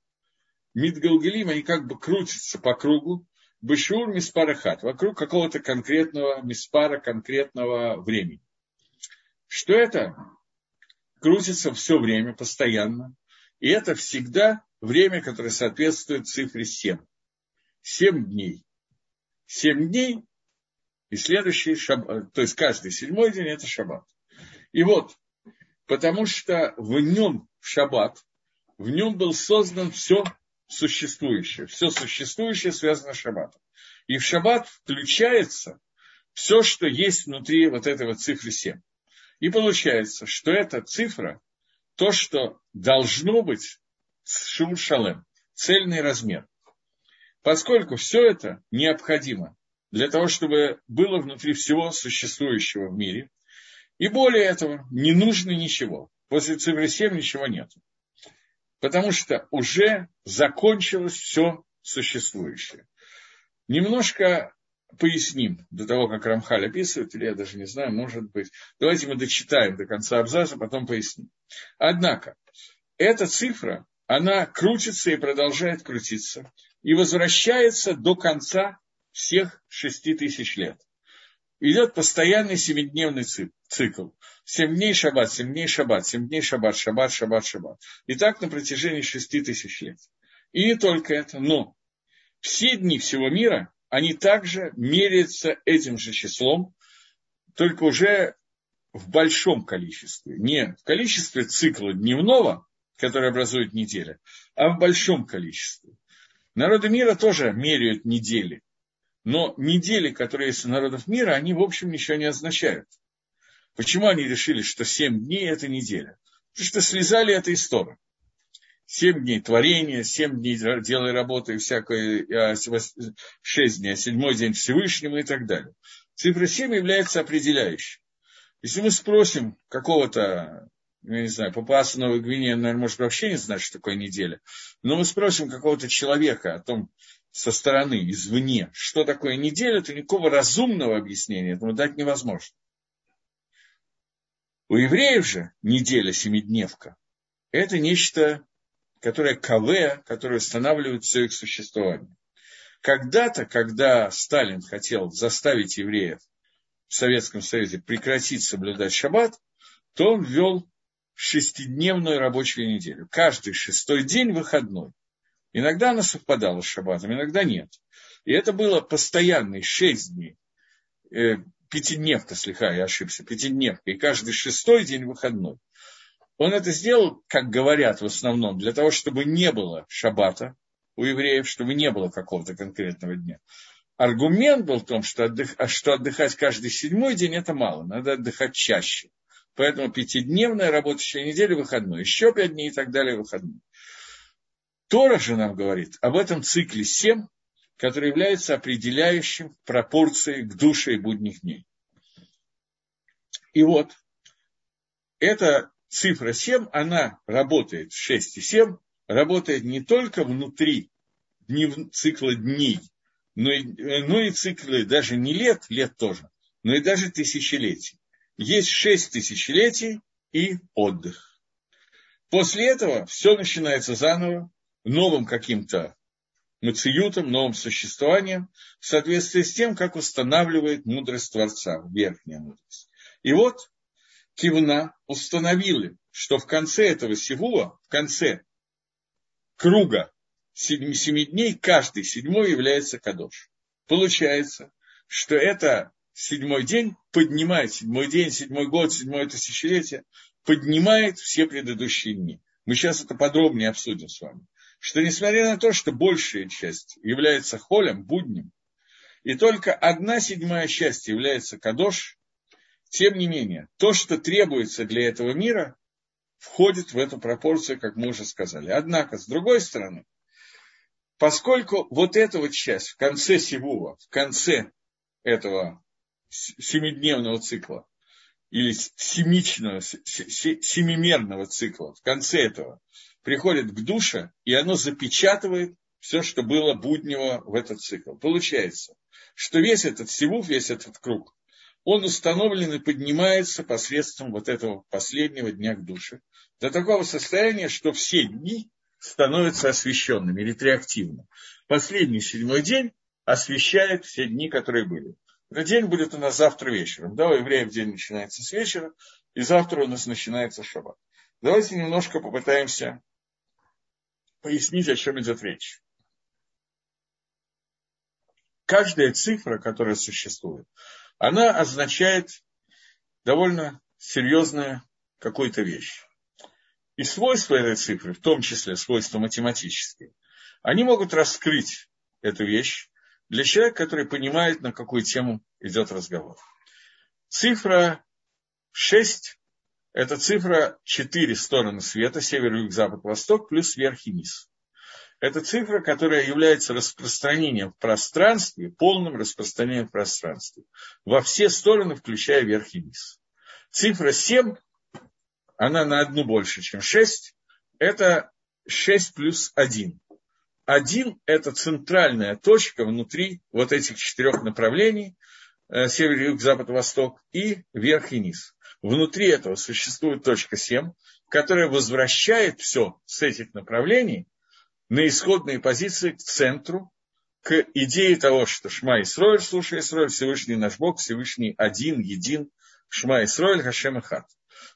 Speaker 1: Мидгалгалим, они как бы крутятся по кругу, Бешур Миспарахат, вокруг какого-то конкретного Миспара, конкретного времени. Что это? Крутится все время, постоянно. И это всегда время, которое соответствует цифре 7. 7 дней. 7 дней и следующий шаббат, то есть каждый седьмой день это шаббат. И вот, потому что в нем, в шаббат, в нем был создан все существующее. Все существующее связано с шаббатом. И в шаббат включается все, что есть внутри вот этого цифры 7. И получается, что эта цифра, то, что должно быть Шур Шалем, цельный размер. Поскольку все это необходимо для того, чтобы было внутри всего существующего в мире, и более этого, не нужно ничего. После цифры 7 ничего нет. Потому что уже закончилось все существующее. Немножко поясним до того, как Рамхаль описывает, или я даже не знаю, может быть. Давайте мы дочитаем до конца абзаца, потом поясним. Однако, эта цифра, она крутится и продолжает крутиться, и возвращается до конца всех шести тысяч лет. Идет постоянный семидневный цикл. Семь дней шаббат, семь дней шаббат, семь дней шаббат, шаббат, шаббат, шаббат. И так на протяжении шести тысяч лет. И не только это, но все дни всего мира, они также меряются этим же числом, только уже в большом количестве. Не в количестве цикла дневного, которые образуют недели, а в большом количестве. Народы мира тоже меряют недели. Но недели, которые есть у народов мира, они, в общем, ничего не означают. Почему они решили, что семь дней – это неделя? Потому что слезали это из Тора. Семь дней творения, семь дней дела работы, всякое, а шесть дней, а седьмой день Всевышнего и так далее. Цифра семь является определяющей. Если мы спросим какого-то я не знаю, Папуаса Новой Гвинеи, наверное, может вообще не знать, что такое неделя. Но мы спросим какого-то человека о том, со стороны, извне, что такое неделя, то никакого разумного объяснения этому дать невозможно. У евреев же неделя, семидневка, это нечто, которое КВ, которое устанавливает все их существование. Когда-то, когда Сталин хотел заставить евреев в Советском Союзе прекратить соблюдать шаббат, то он ввел шестидневную рабочую неделю. Каждый шестой день выходной. Иногда она совпадала с шаббатом, иногда нет. И это было постоянные шесть дней. Э, пятидневка, слегка я ошибся, пятидневка. И каждый шестой день выходной. Он это сделал, как говорят в основном, для того, чтобы не было шаббата у евреев, чтобы не было какого-то конкретного дня. Аргумент был в том, что, отдых, что отдыхать каждый седьмой день это мало, надо отдыхать чаще. Поэтому пятидневная рабочая неделя выходной, еще пять дней и так далее выходной. Тора же нам говорит об этом цикле семь, который является определяющим пропорцией к душе и будних дней. И вот, эта цифра 7, она работает 6 и 7, работает не только внутри днев, цикла дней, но и, но и циклы даже не лет, лет тоже, но и даже тысячелетий. Есть шесть тысячелетий и отдых. После этого все начинается заново, новым каким-то мациютом, новым существованием, в соответствии с тем, как устанавливает мудрость Творца, верхняя мудрость. И вот Кивна установили, что в конце этого сивуа, в конце круга семи, семи дней, каждый седьмой является кадош. Получается, что это седьмой день поднимает, седьмой день, седьмой год, седьмое тысячелетие, поднимает все предыдущие дни. Мы сейчас это подробнее обсудим с вами. Что несмотря на то, что большая часть является холем, буднем, и только одна седьмая часть является кадош, тем не менее, то, что требуется для этого мира, входит в эту пропорцию, как мы уже сказали. Однако, с другой стороны, поскольку вот эта вот часть в конце Сивува, в конце этого семидневного цикла, или семичного, семимерного цикла, в конце этого, приходит к душе, и оно запечатывает все, что было буднего в этот цикл. Получается, что весь этот сивув, весь этот круг, он установлен и поднимается посредством вот этого последнего дня к душе, до такого состояния, что все дни становятся освященными, ретреактивно. Последний седьмой день освещает все дни, которые были. Этот день будет у нас завтра вечером. Да, у евреев день начинается с вечера, и завтра у нас начинается шаббат. Давайте немножко попытаемся пояснить, о чем идет речь. Каждая цифра, которая существует, она означает довольно серьезную какую-то вещь. И свойства этой цифры, в том числе свойства математические, они могут раскрыть эту вещь для человека, который понимает, на какую тему идет разговор. Цифра 6 – это цифра 4 стороны света, север, юг, запад, восток, плюс верх и низ. Это цифра, которая является распространением в пространстве, полным распространением в пространстве, во все стороны, включая верх и низ. Цифра 7, она на одну больше, чем 6, это 6 плюс 1. 1 – это центральная точка внутри вот этих четырех направлений, э, север, юг, запад, восток, и верх и низ. Внутри этого существует точка 7, которая возвращает все с этих направлений на исходные позиции к центру, к идее того, что Шма Исроэль, слушай Исроэль, Всевышний наш Бог, Всевышний один, един, Шма Исроэль, Хашем и Хат.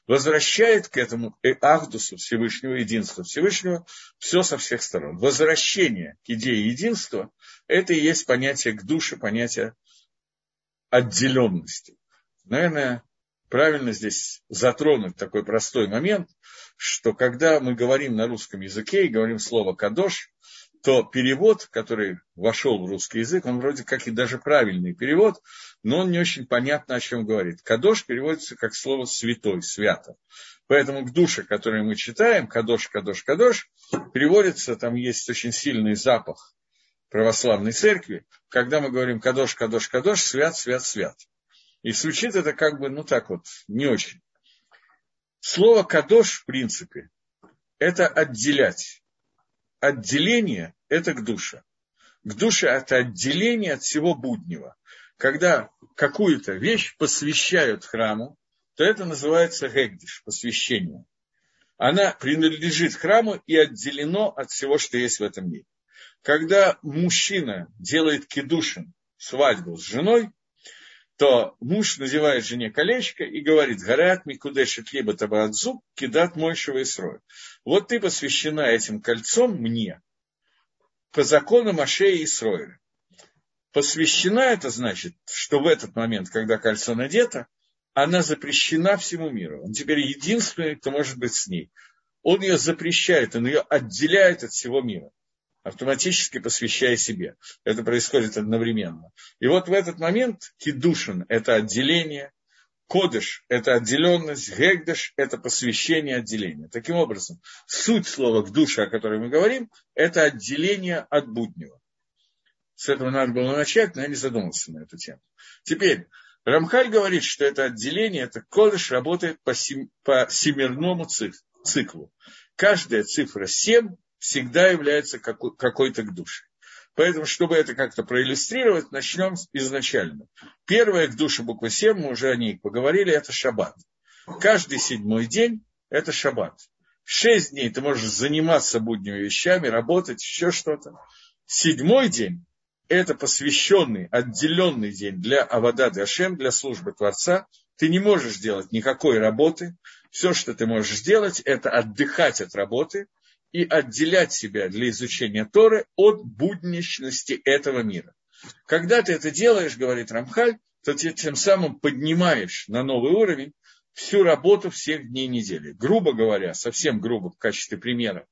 Speaker 1: Возвращает к этому Ахдусу Всевышнего, единства Всевышнего, все со всех сторон. Возвращение к идее единства – это и есть понятие к душе, понятие отделенности. Наверное, правильно здесь затронуть такой простой момент, что когда мы говорим на русском языке и говорим слово «кадош», то перевод, который вошел в русский язык, он вроде как и даже правильный перевод, но он не очень понятно, о чем говорит. Кадош переводится как слово святой, свято. Поэтому к душе, который мы читаем, кадош, кадош, кадош, переводится, там есть очень сильный запах православной церкви, когда мы говорим кадош, кадош, кадош, свят, свят, свят. И звучит это как бы, ну так вот, не очень. Слово «кадош» в принципе – это отделять. Отделение – это к душе. К душе – это отделение от всего буднего. Когда какую-то вещь посвящают храму, то это называется гегдиш, посвящение. Она принадлежит храму и отделено от всего, что есть в этом мире. Когда мужчина делает кедушин, свадьбу с женой, то муж надевает жене колечко и говорит, горят микудешит либо табаадзу, кидат мойшего и срой. Вот ты посвящена этим кольцом мне, по закону Машея и Сроиля. Посвящена это значит, что в этот момент, когда кольцо надето, она запрещена всему миру. Он теперь единственный, кто может быть с ней. Он ее запрещает, он ее отделяет от всего мира автоматически посвящая себе. Это происходит одновременно. И вот в этот момент кидушин – это отделение, кодыш – это отделенность, гегдеш – это посвящение отделения. Таким образом, суть слова в душе, о которой мы говорим, это отделение от буднего. С этого надо было начать, но я не задумался на эту тему. Теперь, Рамхаль говорит, что это отделение, это кодыш работает по, сем, по семерному циклу. Каждая цифра 7 всегда является какой-то к душе. Поэтому, чтобы это как-то проиллюстрировать, начнем изначально. Первая к душе буква 7, мы уже о ней поговорили, это шаббат. Каждый седьмой день – это шаббат. Шесть дней ты можешь заниматься будними вещами, работать, еще что-то. Седьмой день – это посвященный, отделенный день для Авада Дашем, для службы Творца. Ты не можешь делать никакой работы. Все, что ты можешь сделать, это отдыхать от работы – и отделять себя для изучения Торы от будничности этого мира. Когда ты это делаешь, говорит Рамхаль, то ты тем самым поднимаешь на новый уровень всю работу всех дней недели. Грубо говоря, совсем грубо в качестве примера,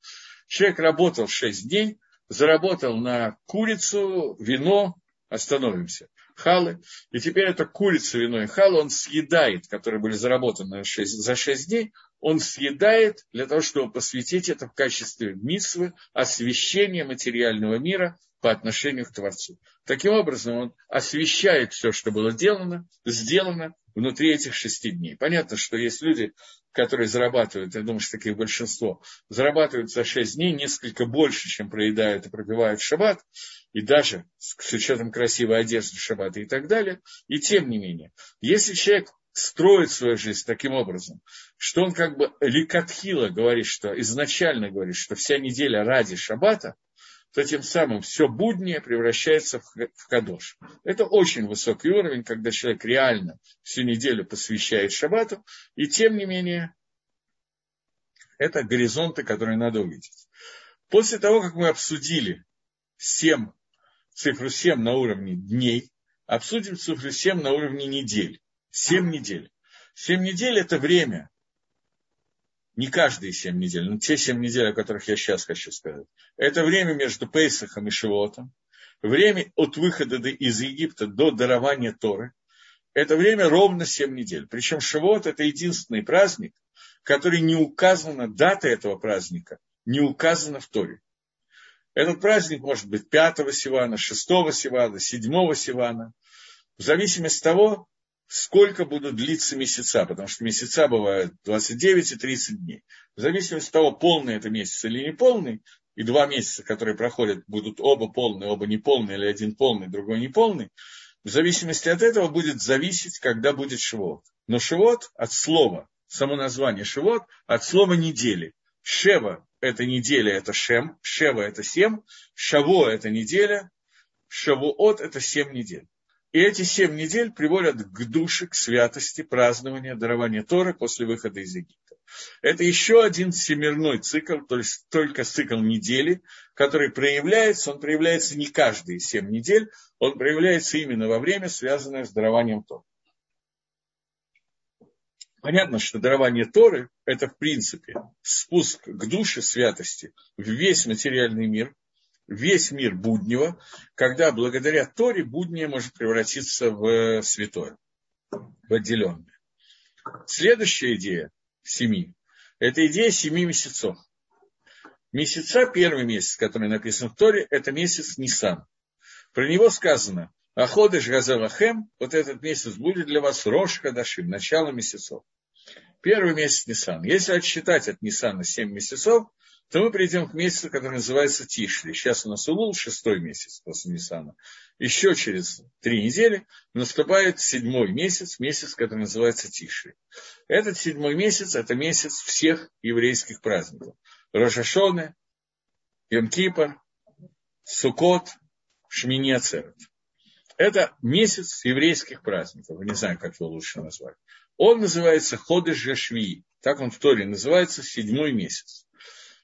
Speaker 1: человек работал 6 дней, заработал на курицу, вино, остановимся, халы, и теперь это курица, вино и халы он съедает, которые были заработаны за 6 дней, он съедает для того, чтобы посвятить это в качестве митсвы, освящения материального мира по отношению к Творцу. Таким образом, он освещает все, что было сделано, сделано внутри этих шести дней. Понятно, что есть люди, которые зарабатывают, я думаю, что таких большинство, зарабатывают за шесть дней несколько больше, чем проедают и пробивают в шаббат, и даже с учетом красивой одежды в шаббат и так далее. И тем не менее, если человек строит свою жизнь таким образом, что он как бы ликатхила говорит, что изначально говорит, что вся неделя ради шаббата, то тем самым все буднее превращается в кадош. Это очень высокий уровень, когда человек реально всю неделю посвящает шаббату, и тем не менее это горизонты, которые надо увидеть. После того, как мы обсудили 7, цифру 7 на уровне дней, обсудим цифру 7 на уровне недель. Семь недель. Семь недель – это время. Не каждые семь недель, но те семь недель, о которых я сейчас хочу сказать. Это время между Пейсахом и Шивотом. Время от выхода из Египта до дарования Торы. Это время ровно семь недель. Причем Шивот – это единственный праздник, который не указана, дата этого праздника не указана в Торе. Этот праздник может быть 5 Сивана, 6 Сивана, 7 Сивана, в зависимости от того, сколько будут длиться месяца, потому что месяца бывают 29 и 30 дней. В зависимости от того, полный это месяц или не полный, и два месяца, которые проходят, будут оба полные, оба неполные, или один полный, другой неполный, в зависимости от этого будет зависеть, когда будет шивот. Но шивот от слова, само название шивот, от слова недели. Шева – это неделя, это шем, шева – это семь, шаво – это неделя, шавуот – это семь недель. И эти семь недель приводят к душе, к святости, празднования, дарования Торы после выхода из Египта. Это еще один всемирной цикл, то есть только цикл недели, который проявляется, он проявляется не каждые семь недель, он проявляется именно во время, связанное с дарованием Торы. Понятно, что дарование Торы – это, в принципе, спуск к душе святости в весь материальный мир, весь мир буднего, когда благодаря Торе буднее может превратиться в святое, в отделенное. Следующая идея семи – это идея семи месяцев. Месяца, первый месяц, который написан в Торе, это месяц Нисан. Про него сказано Аходыш Газалахем, вот этот месяц будет для вас Рош Хадашим, начало месяцев. Первый месяц Нисан. Если отсчитать от Нисана 7 месяцев, то мы придем к месяцу, который называется Тишли. Сейчас у нас Улул, шестой месяц после Нисана. Еще через три недели наступает седьмой месяц, месяц, который называется Тишли. Этот седьмой месяц – это месяц всех еврейских праздников. Рожашоне, Йом-Кипр, Сукот, Шмини Ацерет. Это месяц еврейских праздников. Не знаю, как его лучше назвать. Он называется Ходыш Жашви. Так он в Торе называется, седьмой месяц.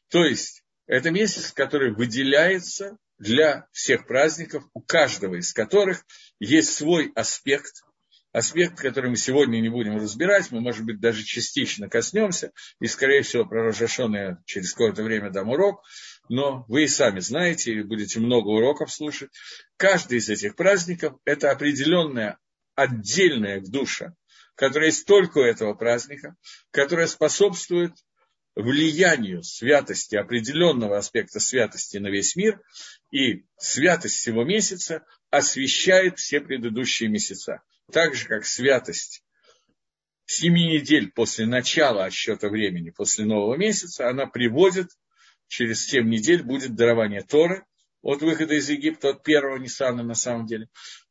Speaker 1: То есть, это месяц, который выделяется для всех праздников, у каждого из которых есть свой аспект, аспект, который мы сегодня не будем разбирать, мы, может быть, даже частично коснемся, и, скорее всего, про Рожашона через какое-то время дам урок, но вы и сами знаете, и будете много уроков слушать. Каждый из этих праздников – это определенная отдельная душа, которая есть только у этого праздника, которая способствует влиянию святости, определенного аспекта святости на весь мир, и святость всего месяца освещает все предыдущие месяца. Так же, как святость семи недель после начала отсчета времени, после нового месяца, она приводит, через семь недель будет дарование Торы от выхода из Египта, от первого Ниссана на самом деле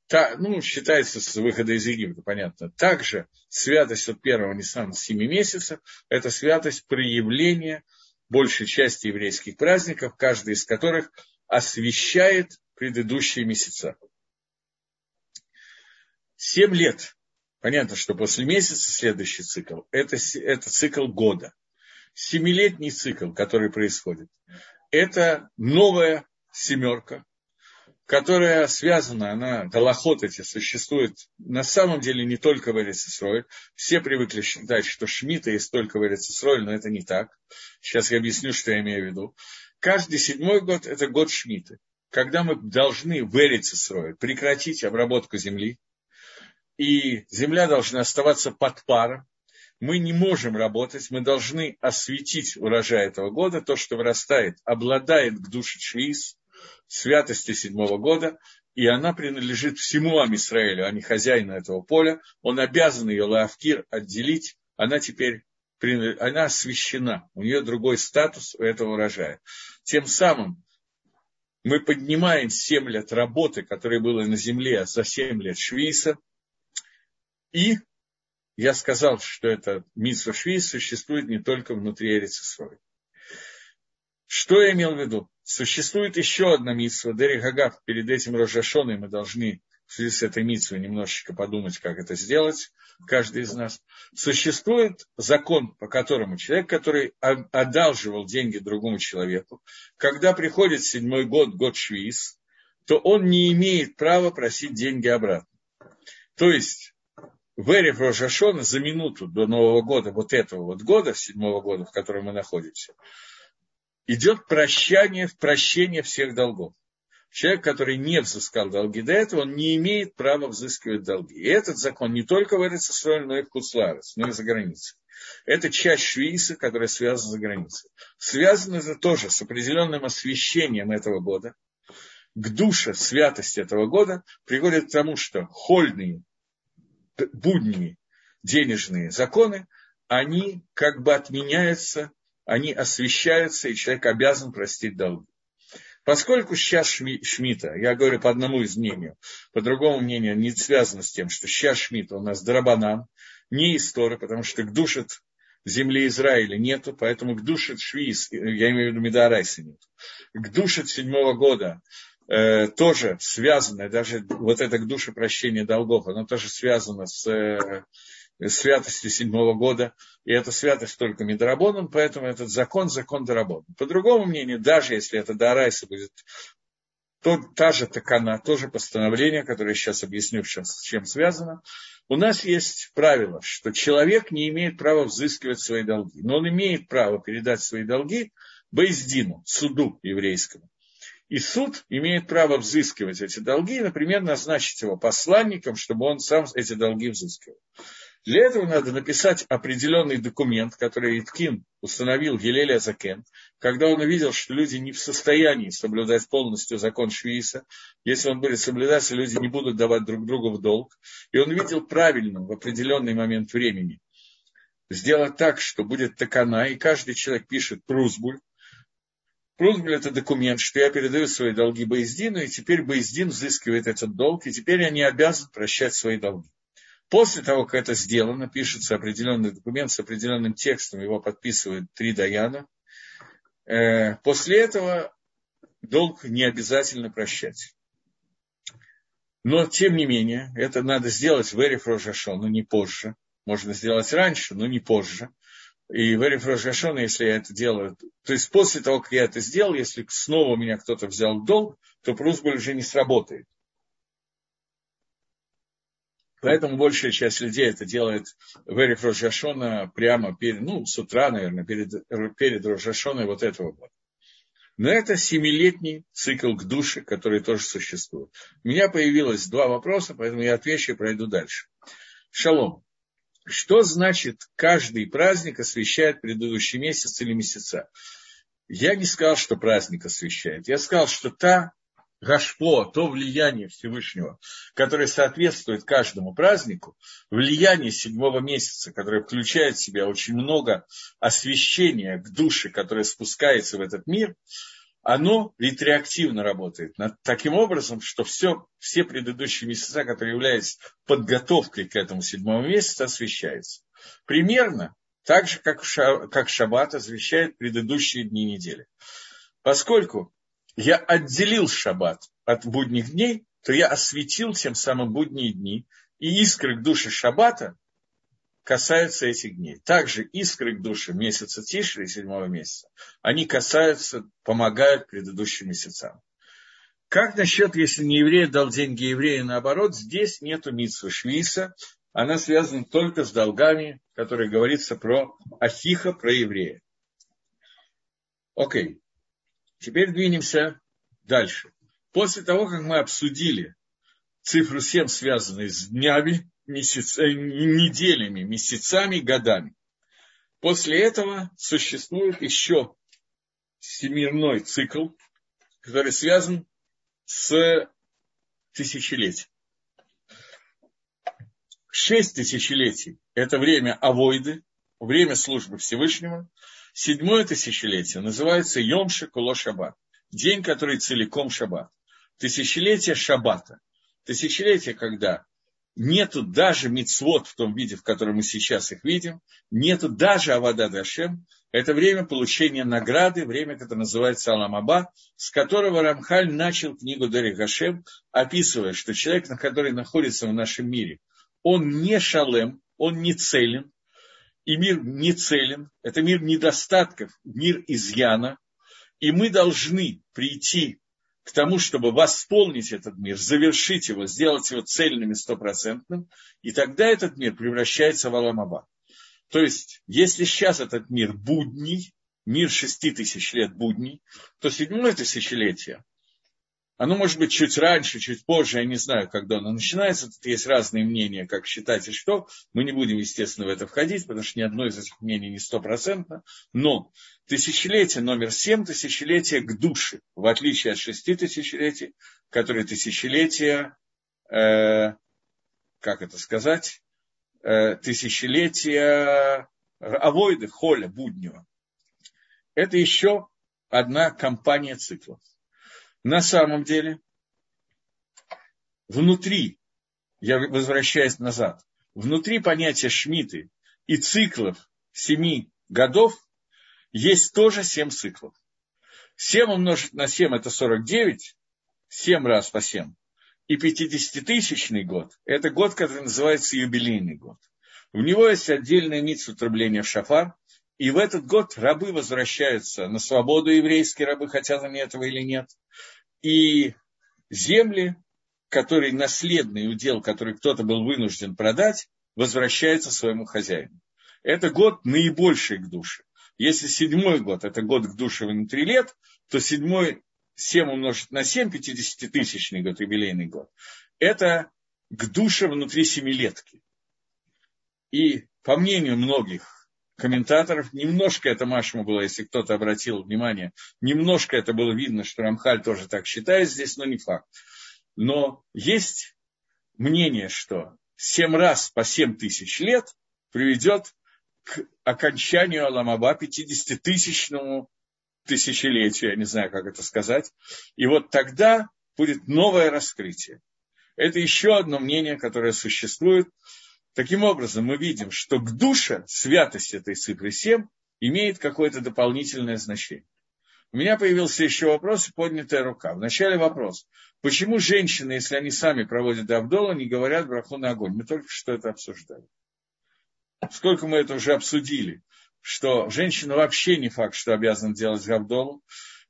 Speaker 1: та, ну, считается с выхода из Египта, понятно. Также святость от первого Ниссана семи месяцев – это святость проявления большей части еврейских праздников, каждый из которых освещает предыдущие месяца. Семь лет. Понятно, что после месяца следующий цикл – это, это цикл года. Семилетний цикл, который происходит, это новая семерка, которая связана, она, Галахот эти существует на самом деле не только в Эрицисроль. Все привыкли считать, что Шмита есть только в Эрицисроль, но это не так. Сейчас я объясню, что я имею в виду. Каждый седьмой год – это год Шмиты, когда мы должны в Эрицисроль прекратить обработку земли, и земля должна оставаться под паром, мы не можем работать, мы должны осветить урожай этого года, то, что вырастает, обладает к душе Швиз, святости седьмого года, и она принадлежит всему Амисраэлю, а не хозяину этого поля. Он обязан ее Лавкир отделить, она теперь она освящена, у нее другой статус у этого урожая. Тем самым мы поднимаем 7 лет работы, которая была на земле за 7 лет Швейса, и я сказал, что это митсва Швейс существует не только внутри Эрицесроя. Что я имел в виду? Существует еще одна митсва, Дери Хагав, перед этим Рожашоной мы должны в связи с этой митсвой немножечко подумать, как это сделать, каждый из нас. Существует закон, по которому человек, который одалживал деньги другому человеку, когда приходит седьмой год, год Швиз, то он не имеет права просить деньги обратно. То есть, в эре Рожашона за минуту до Нового года, вот этого вот года, седьмого года, в котором мы находимся, идет прощание, прощение всех долгов. Человек, который не взыскал долги до этого, он не имеет права взыскивать долги. И этот закон не только в Эрицесроль, но и в Куцларес, но и за границей. Это часть швейса, которая связана за границей. Связано это тоже с определенным освещением этого года. К душе святости этого года приводит к тому, что хольные, будние, денежные законы, они как бы отменяются они освещаются, и человек обязан простить долги. Поскольку сейчас Шми, Шмита, я говорю по одному из мнений, по другому мнению не связано с тем, что сейчас Шмита у нас Драбанан, не история, потому что к душит в земле Израиля нету, поэтому к душит Швиз, я имею в виду Медарайса нет. К душит седьмого года э, тоже связано, даже вот это к душе прощения долгов, оно тоже связано с э, святостью седьмого года, и эта святость только Медорабоном, поэтому этот закон – закон Дарабон. По другому мнению, даже если это Дарайса будет то, та же такана, то же постановление, которое я сейчас объясню, с чем связано, у нас есть правило, что человек не имеет права взыскивать свои долги, но он имеет право передать свои долги Бейздину, суду еврейскому. И суд имеет право взыскивать эти долги, например, назначить его посланником, чтобы он сам эти долги взыскивал. Для этого надо написать определенный документ, который Иткин установил Гелелия Закен, когда он увидел, что люди не в состоянии соблюдать полностью закон Швейса, если он будет соблюдать, люди не будут давать друг другу в долг. И он видел правильным в определенный момент времени сделать так, что будет такана, и каждый человек пишет прузбуль. Прузбуль – это документ, что я передаю свои долги Боиздину, и теперь Боиздин взыскивает этот долг, и теперь они обязаны прощать свои долги. После того, как это сделано, пишется определенный документ с определенным текстом, его подписывают три даяна. Э, после этого долг не обязательно прощать. Но, тем не менее, это надо сделать в Эриф Рожашон, но не позже. Можно сделать раньше, но не позже. И в Эриф Рожашон, если я это делаю, то есть после того, как я это сделал, если снова у меня кто-то взял долг, то Прусболь уже не сработает. Поэтому большая часть людей это делает в Эриф Рожашона прямо перед, ну, с утра, наверное, перед, перед Рожашоной вот этого года. Но это семилетний цикл к душе, который тоже существует. У меня появилось два вопроса, поэтому я отвечу и пройду дальше. Шалом. Что значит каждый праздник освещает предыдущий месяц или месяца? Я не сказал, что праздник освещает. Я сказал, что та гашпо, то влияние Всевышнего, которое соответствует каждому празднику, влияние седьмого месяца, которое включает в себя очень много освещения к душе, которое спускается в этот мир, оно ретреактивно работает. Таким образом, что все, все предыдущие месяца, которые являются подготовкой к этому седьмому месяцу, освещаются. Примерно так же, как, как Шаббат освещает предыдущие дни недели. Поскольку я отделил шаббат от будних дней, то я осветил тем самым будние дни, и искры к душе шаббата касаются этих дней. Также искры к душе месяца Тишри, седьмого месяца, они касаются, помогают предыдущим месяцам. Как насчет, если не еврей дал деньги еврею, наоборот, здесь нету митсвы швиса, она связана только с долгами, которые говорится про Ахиха, про еврея. Окей. Теперь двинемся дальше. После того, как мы обсудили цифру 7, связанную с днями, месяц, э, неделями, месяцами, годами, после этого существует еще всемирной цикл, который связан с тысячелетием. Шесть тысячелетий – это время авойды, время службы Всевышнего, Седьмое тысячелетие называется Йом Шекуло Шаббат. День, который целиком Шаббат. Тысячелетие Шаббата. Тысячелетие, когда нету даже мицвод в том виде, в котором мы сейчас их видим, нету даже Авада Дашем, это время получения награды, время, которое называется Аламаба, с которого Рамхаль начал книгу Дери Гашем, описывая, что человек, который находится в нашем мире, он не шалем, он не целен, и мир не целен, это мир недостатков, мир изъяна, и мы должны прийти к тому, чтобы восполнить этот мир, завершить его, сделать его цельным и стопроцентным, и тогда этот мир превращается в Аламаба. То есть, если сейчас этот мир будний, мир шести тысяч лет будний, то седьмое тысячелетие оно может быть чуть раньше, чуть позже, я не знаю, когда оно начинается. Тут есть разные мнения, как считать и что. Мы не будем, естественно, в это входить, потому что ни одно из этих мнений не стопроцентно. Но тысячелетие номер семь, тысячелетие к душе, в отличие от шести тысячелетий, которые тысячелетия, э, как это сказать, э, тысячелетия авойды, холя, буднего. Это еще одна компания циклов. На самом деле, внутри, я возвращаюсь назад, внутри понятия шмиты и циклов семи годов есть тоже семь циклов. Семь умножить на семь это 49, семь раз по семь. И 50-тысячный год – это год, который называется юбилейный год. В него есть отдельная митсу трубления в шафар, и в этот год рабы возвращаются на свободу, еврейские рабы, хотят они этого или нет. И земли, которые наследный удел, который кто-то был вынужден продать, возвращаются своему хозяину. Это год наибольший к душе. Если седьмой год – это год к душе внутри лет, то седьмой 7 умножить на 7, 50-тысячный год, юбилейный год, это к душе внутри семилетки. И по мнению многих комментаторов. Немножко это Машма было, если кто-то обратил внимание, немножко это было видно, что Рамхаль тоже так считает здесь, но не факт. Но есть мнение, что семь раз по семь тысяч лет приведет к окончанию Аламаба, 50-тысячному тысячелетию, я не знаю, как это сказать. И вот тогда будет новое раскрытие. Это еще одно мнение, которое существует. Таким образом, мы видим, что к душе святость этой цифры 7 имеет какое-то дополнительное значение. У меня появился еще вопрос, поднятая рука. Вначале вопрос. Почему женщины, если они сами проводят Абдола, не говорят браху на огонь? Мы только что это обсуждали. Сколько мы это уже обсудили, что женщина вообще не факт, что обязана делать Гавдолу.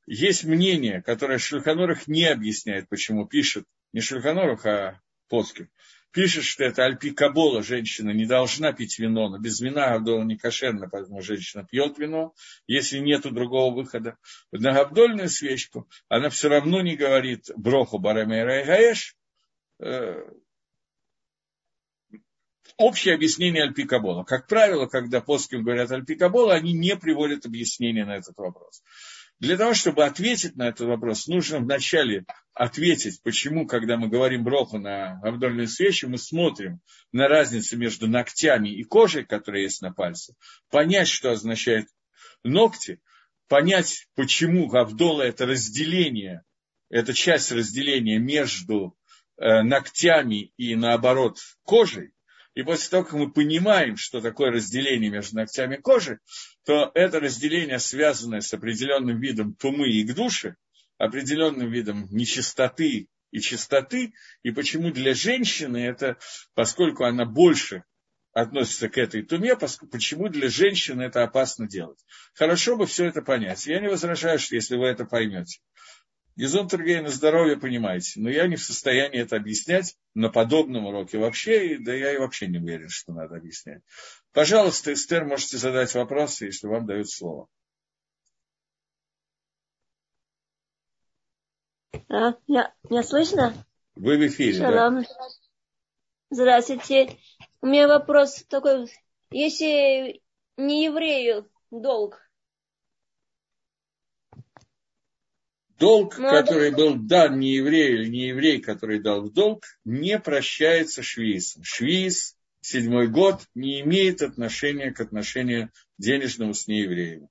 Speaker 1: Есть мнение, которое Шульханорах не объясняет, почему пишет, не Шульханорах, а Поскин, пишет, что это Альпи Кабола, женщина не должна пить вино, но без вина Гавдола не кошерно, поэтому женщина пьет вино, если нет другого выхода. На Гавдольную свечку она все равно не говорит Броху Барамейра и Гаэш, э, общее объяснение Альпикабола. Как правило, когда плоским говорят Альпикабола, они не приводят объяснение на этот вопрос. Для того, чтобы ответить на этот вопрос, нужно вначале ответить, почему, когда мы говорим броху на абдольную свечу, мы смотрим на разницу между ногтями и кожей, которая есть на пальце, понять, что означает ногти, понять, почему Гавдола – это разделение, это часть разделения между э, ногтями и, наоборот, кожей, и после того, как мы понимаем, что такое разделение между ногтями кожи, то это разделение, связанное с определенным видом тумы и к душе, определенным видом нечистоты и чистоты, и почему для женщины это, поскольку она больше относится к этой туме, почему для женщины это опасно делать. Хорошо бы все это понять. Я не возражаю, что если вы это поймете. Гизон Тергей на здоровье, понимаете. Но я не в состоянии это объяснять на подобном уроке вообще, да я и вообще не уверен, что надо объяснять. Пожалуйста, Эстер, можете задать вопросы, если вам дают слово.
Speaker 2: А, я, меня слышно?
Speaker 1: Вы в эфире, Шалом. да.
Speaker 2: Здравствуйте. У меня вопрос такой. Если не еврею долг,
Speaker 1: Долг, ну, который был дан не еврею или не еврей, который дал в долг, не прощается швейцем. Швейц, седьмой год, не имеет отношения к отношению денежному с неевреем.